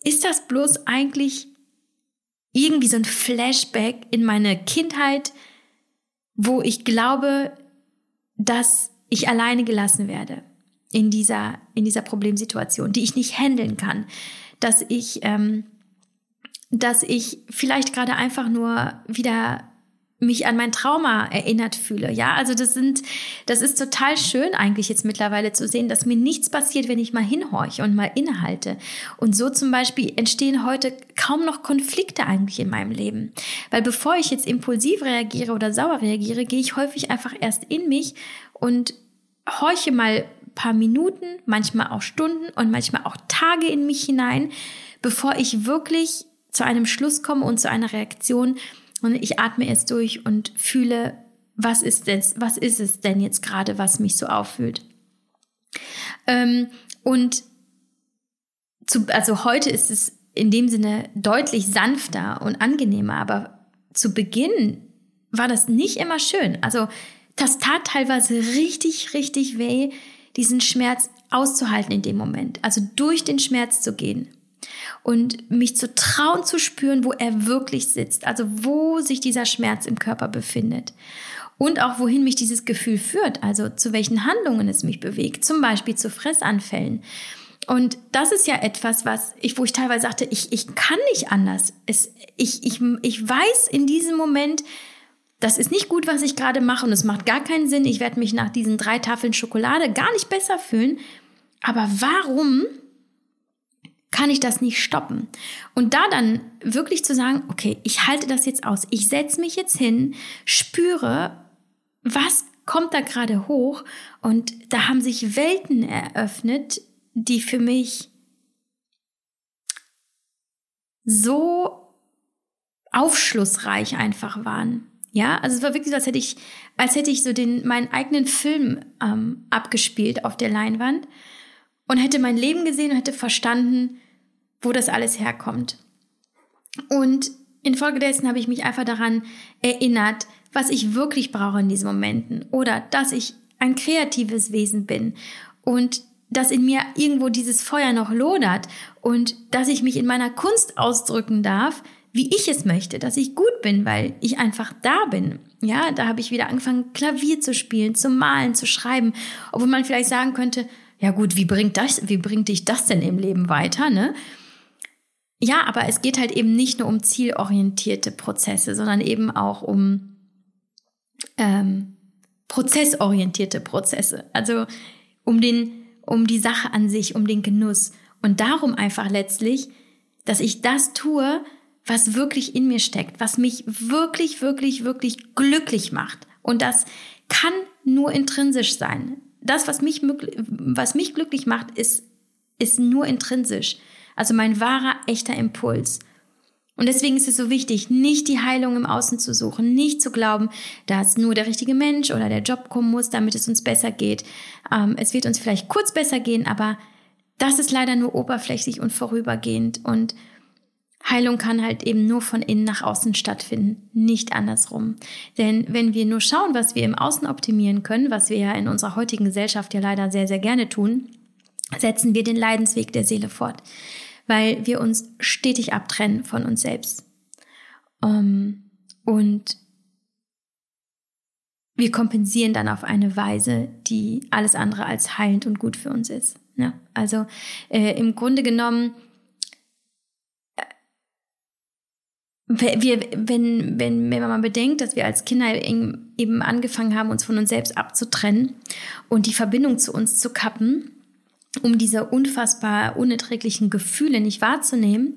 ist das bloß eigentlich irgendwie so ein Flashback in meine Kindheit, wo ich glaube, dass ich alleine gelassen werde? in dieser, in dieser Problemsituation, die ich nicht handeln kann, dass ich, ähm, dass ich vielleicht gerade einfach nur wieder mich an mein Trauma erinnert fühle. Ja, also das sind, das ist total schön eigentlich jetzt mittlerweile zu sehen, dass mir nichts passiert, wenn ich mal hinhorche und mal innehalte. Und so zum Beispiel entstehen heute kaum noch Konflikte eigentlich in meinem Leben. Weil bevor ich jetzt impulsiv reagiere oder sauer reagiere, gehe ich häufig einfach erst in mich und horche mal paar Minuten, manchmal auch Stunden und manchmal auch Tage in mich hinein, bevor ich wirklich zu einem Schluss komme und zu einer Reaktion. Und ich atme es durch und fühle, was ist es, was ist es denn jetzt gerade, was mich so auffühlt. Ähm, und zu, also heute ist es in dem Sinne deutlich sanfter und angenehmer, aber zu Beginn war das nicht immer schön. Also das tat teilweise richtig, richtig weh, diesen Schmerz auszuhalten in dem Moment, also durch den Schmerz zu gehen und mich zu trauen zu spüren, wo er wirklich sitzt, also wo sich dieser Schmerz im Körper befindet und auch wohin mich dieses Gefühl führt, also zu welchen Handlungen es mich bewegt, zum Beispiel zu Fressanfällen. Und das ist ja etwas, was ich, wo ich teilweise sagte, ich, ich kann nicht anders. Es, ich, ich, ich weiß in diesem Moment, das ist nicht gut, was ich gerade mache und es macht gar keinen Sinn. Ich werde mich nach diesen drei Tafeln Schokolade gar nicht besser fühlen. Aber warum kann ich das nicht stoppen? Und da dann wirklich zu sagen, okay, ich halte das jetzt aus. Ich setze mich jetzt hin, spüre, was kommt da gerade hoch und da haben sich Welten eröffnet, die für mich so aufschlussreich einfach waren. Ja, also es war wirklich so, als hätte ich, als hätte ich so den, meinen eigenen Film ähm, abgespielt auf der Leinwand und hätte mein Leben gesehen und hätte verstanden, wo das alles herkommt. Und infolgedessen habe ich mich einfach daran erinnert, was ich wirklich brauche in diesen Momenten oder dass ich ein kreatives Wesen bin und dass in mir irgendwo dieses Feuer noch lodert und dass ich mich in meiner Kunst ausdrücken darf, wie ich es möchte, dass ich gut bin, weil ich einfach da bin. Ja, da habe ich wieder angefangen, Klavier zu spielen, zu malen, zu schreiben, obwohl man vielleicht sagen könnte, ja gut, wie bringt das, wie bringt dich das denn im Leben weiter, ne? Ja, aber es geht halt eben nicht nur um zielorientierte Prozesse, sondern eben auch um ähm, prozessorientierte Prozesse. Also um den, um die Sache an sich, um den Genuss. Und darum einfach letztlich, dass ich das tue, was wirklich in mir steckt, was mich wirklich, wirklich, wirklich glücklich macht. Und das kann nur intrinsisch sein. Das, was mich, was mich glücklich macht, ist, ist nur intrinsisch. Also mein wahrer, echter Impuls. Und deswegen ist es so wichtig, nicht die Heilung im Außen zu suchen, nicht zu glauben, dass nur der richtige Mensch oder der Job kommen muss, damit es uns besser geht. Ähm, es wird uns vielleicht kurz besser gehen, aber das ist leider nur oberflächlich und vorübergehend. Und Heilung kann halt eben nur von innen nach außen stattfinden, nicht andersrum. Denn wenn wir nur schauen, was wir im Außen optimieren können, was wir ja in unserer heutigen Gesellschaft ja leider sehr, sehr gerne tun, setzen wir den Leidensweg der Seele fort, weil wir uns stetig abtrennen von uns selbst. Um, ähm, Und wir kompensieren dann auf eine Weise, die alles andere als heilend und gut für uns ist. Ja, also äh, im Grunde genommen, äh, wir, wenn, wenn, wenn man bedenkt, dass wir als Kinder eben angefangen haben, uns von uns selbst abzutrennen und die Verbindung zu uns zu kappen, um diese unfassbar unerträglichen Gefühle nicht wahrzunehmen,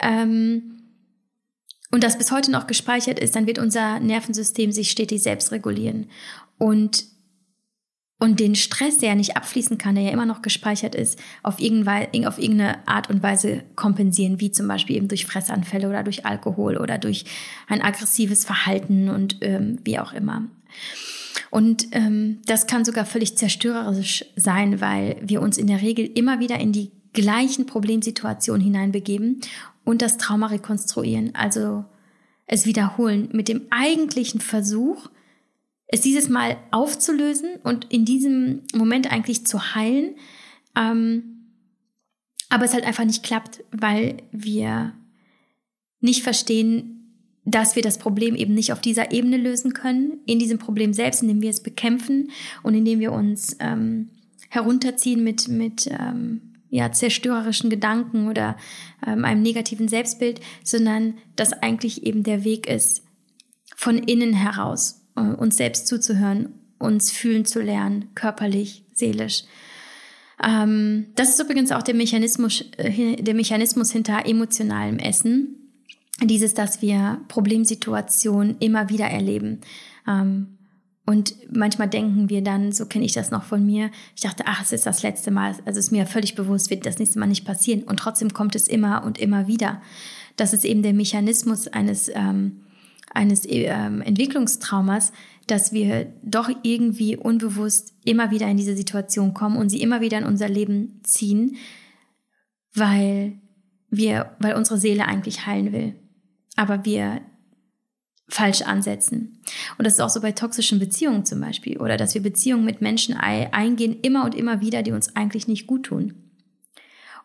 ähm, und das bis heute noch gespeichert ist, dann wird unser Nervensystem sich stetig selbst regulieren. Und, und den Stress, der ja nicht abfließen kann, der ja immer noch gespeichert ist, auf, auf irgendeine Art und Weise kompensieren, wie zum Beispiel eben durch Fressanfälle oder durch Alkohol oder durch ein aggressives Verhalten und ähm, wie auch immer. Und ähm, das kann sogar völlig zerstörerisch sein, weil wir uns in der Regel immer wieder in die gleichen Problemsituationen hineinbegeben und das Trauma rekonstruieren, also es wiederholen mit dem eigentlichen Versuch, es dieses Mal aufzulösen und in diesem Moment eigentlich zu heilen, ähm, aber es halt einfach nicht klappt, weil wir nicht verstehen, dass wir das Problem eben nicht auf dieser Ebene lösen können, in diesem Problem selbst, indem wir es bekämpfen und indem wir uns ähm, herunterziehen mit, mit ähm, ja, zerstörerischen Gedanken oder ähm, einem negativen Selbstbild, sondern dass eigentlich eben der Weg ist, von innen heraus äh, uns selbst zuzuhören, uns fühlen zu lernen, körperlich, seelisch. Ähm, das ist übrigens auch der Mechanismus, äh, der Mechanismus hinter emotionalem Essen. Dieses, dass wir Problemsituationen immer wieder erleben. Ähm, und manchmal denken wir dann, so kenne ich das noch von mir, ich dachte, ach, es ist das letzte Mal, also es ist mir völlig bewusst, wird das nächste Mal nicht passieren. Und trotzdem kommt es immer und immer wieder. Das ist eben der Mechanismus eines, ähm, eines ähm, Entwicklungstraumas, dass wir doch irgendwie unbewusst immer wieder in diese Situation kommen und sie immer wieder in unser Leben ziehen, weil wir, weil unsere Seele eigentlich heilen will. Aber wir falsch ansetzen. Und das ist auch so bei toxischen Beziehungen zum Beispiel. Oder dass wir Beziehungen mit Menschen eingehen, immer und immer wieder, die uns eigentlich nicht gut tun.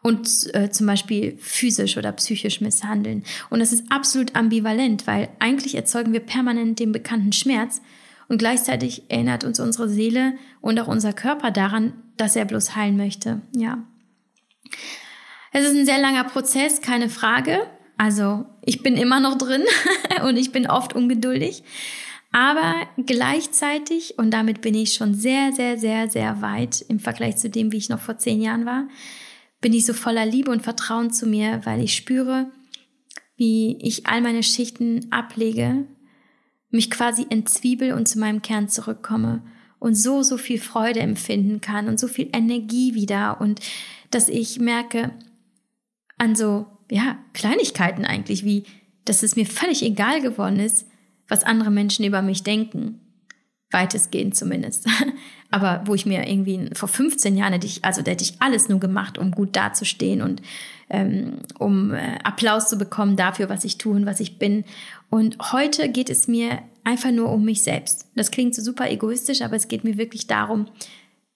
Und äh, zum Beispiel physisch oder psychisch misshandeln. Und das ist absolut ambivalent, weil eigentlich erzeugen wir permanent den bekannten Schmerz und gleichzeitig erinnert uns unsere Seele und auch unser Körper daran, dass er bloß heilen möchte. Ja. Es ist ein sehr langer Prozess, keine Frage. Also ich bin immer noch drin und ich bin oft ungeduldig. Aber gleichzeitig, und damit bin ich schon sehr, sehr, sehr, sehr weit im Vergleich zu dem, wie ich noch vor zehn Jahren war, bin ich so voller Liebe und Vertrauen zu mir, weil ich spüre, wie ich all meine Schichten ablege, mich quasi entzwiebel und zu meinem Kern zurückkomme und so, so viel Freude empfinden kann und so viel Energie wieder und dass ich merke, an so ja, Kleinigkeiten eigentlich, wie, dass es mir völlig egal geworden ist, was andere Menschen über mich denken. Weitestgehend zumindest. Aber wo ich mir irgendwie vor 15 Jahren hätte ich, also da hätte ich alles nur gemacht, um gut dazustehen und ähm, um äh, Applaus zu bekommen dafür, was ich tue und was ich bin. Und heute geht es mir einfach nur um mich selbst. Das klingt so super egoistisch, aber es geht mir wirklich darum,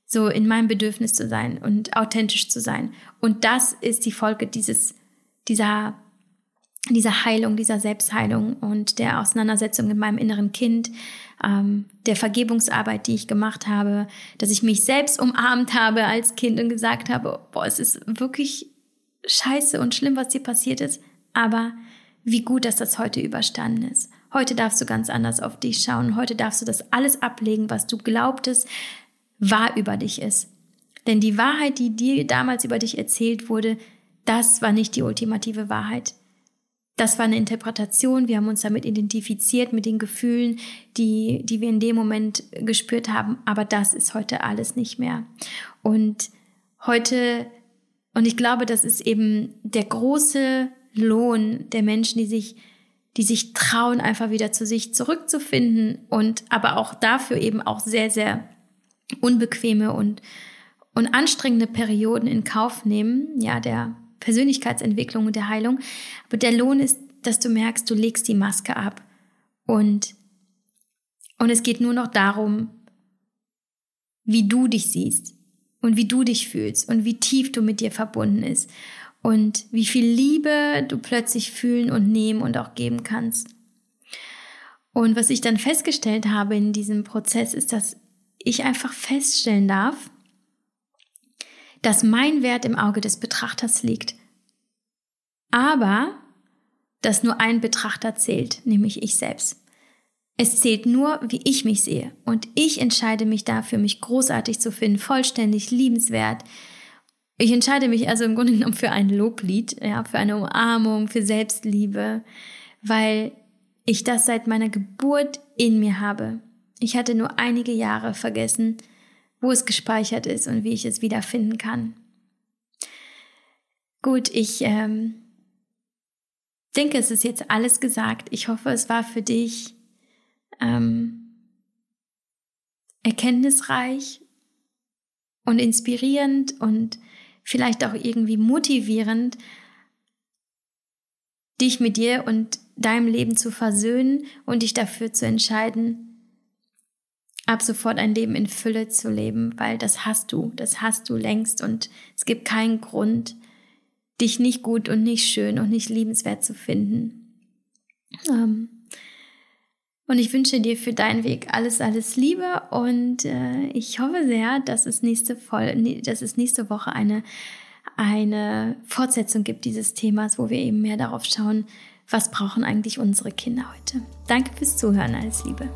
so in meinem Bedürfnis zu sein und authentisch zu sein. Und das ist die Folge dieses dieser, dieser Heilung, dieser Selbstheilung und der Auseinandersetzung mit meinem inneren Kind, ähm, der Vergebungsarbeit, die ich gemacht habe, dass ich mich selbst umarmt habe als Kind und gesagt habe, boah, es ist wirklich scheiße und schlimm, was dir passiert ist, aber wie gut, dass das heute überstanden ist. Heute darfst du ganz anders auf dich schauen. Heute darfst du das alles ablegen, was du glaubtest, wahr über dich ist. Denn die Wahrheit, die dir damals über dich erzählt wurde, das war nicht die ultimative Wahrheit. Das war eine Interpretation. Wir haben uns damit identifiziert mit den Gefühlen, die, die wir in dem Moment gespürt haben. Aber das ist heute alles nicht mehr. Und heute, und ich glaube, das ist eben der große Lohn der Menschen, die sich, die sich trauen, einfach wieder zu sich zurückzufinden und aber auch dafür eben auch sehr, sehr unbequeme und, und anstrengende Perioden in Kauf nehmen. Ja, der Persönlichkeitsentwicklung und der Heilung. Aber der Lohn ist, dass du merkst, du legst die Maske ab und, und es geht nur noch darum, wie du dich siehst und wie du dich fühlst und wie tief du mit dir verbunden ist und wie viel Liebe du plötzlich fühlen und nehmen und auch geben kannst. Und was ich dann festgestellt habe in diesem Prozess ist, dass ich einfach feststellen darf, dass mein Wert im Auge des Betrachters liegt. Aber dass nur ein Betrachter zählt, nämlich ich selbst. Es zählt nur, wie ich mich sehe. Und ich entscheide mich dafür, mich großartig zu finden, vollständig, liebenswert. Ich entscheide mich also im Grunde genommen für ein Loblied, ja, für eine Umarmung, für Selbstliebe, weil ich das seit meiner Geburt in mir habe. Ich hatte nur einige Jahre vergessen, wo es gespeichert ist und wie ich es wiederfinden kann. Gut, ich ähm, denke, es ist jetzt alles gesagt. Ich hoffe, es war für dich ähm, erkenntnisreich und inspirierend und vielleicht auch irgendwie motivierend, dich mit dir und deinem Leben zu versöhnen und dich dafür zu entscheiden, ab sofort ein Leben in Fülle zu leben, weil das hast du, das hast du längst und es gibt keinen Grund, dich nicht gut und nicht schön und nicht liebenswert zu finden. Ähm, und ich wünsche dir für deinen Weg alles, alles Liebe und äh, ich hoffe sehr, dass es nächste Voll dass es nächste Woche eine, eine Fortsetzung gibt dieses Themas, wo wir eben mehr darauf schauen, was brauchen eigentlich unsere Kinder heute. Danke fürs Zuhören, alles Liebe.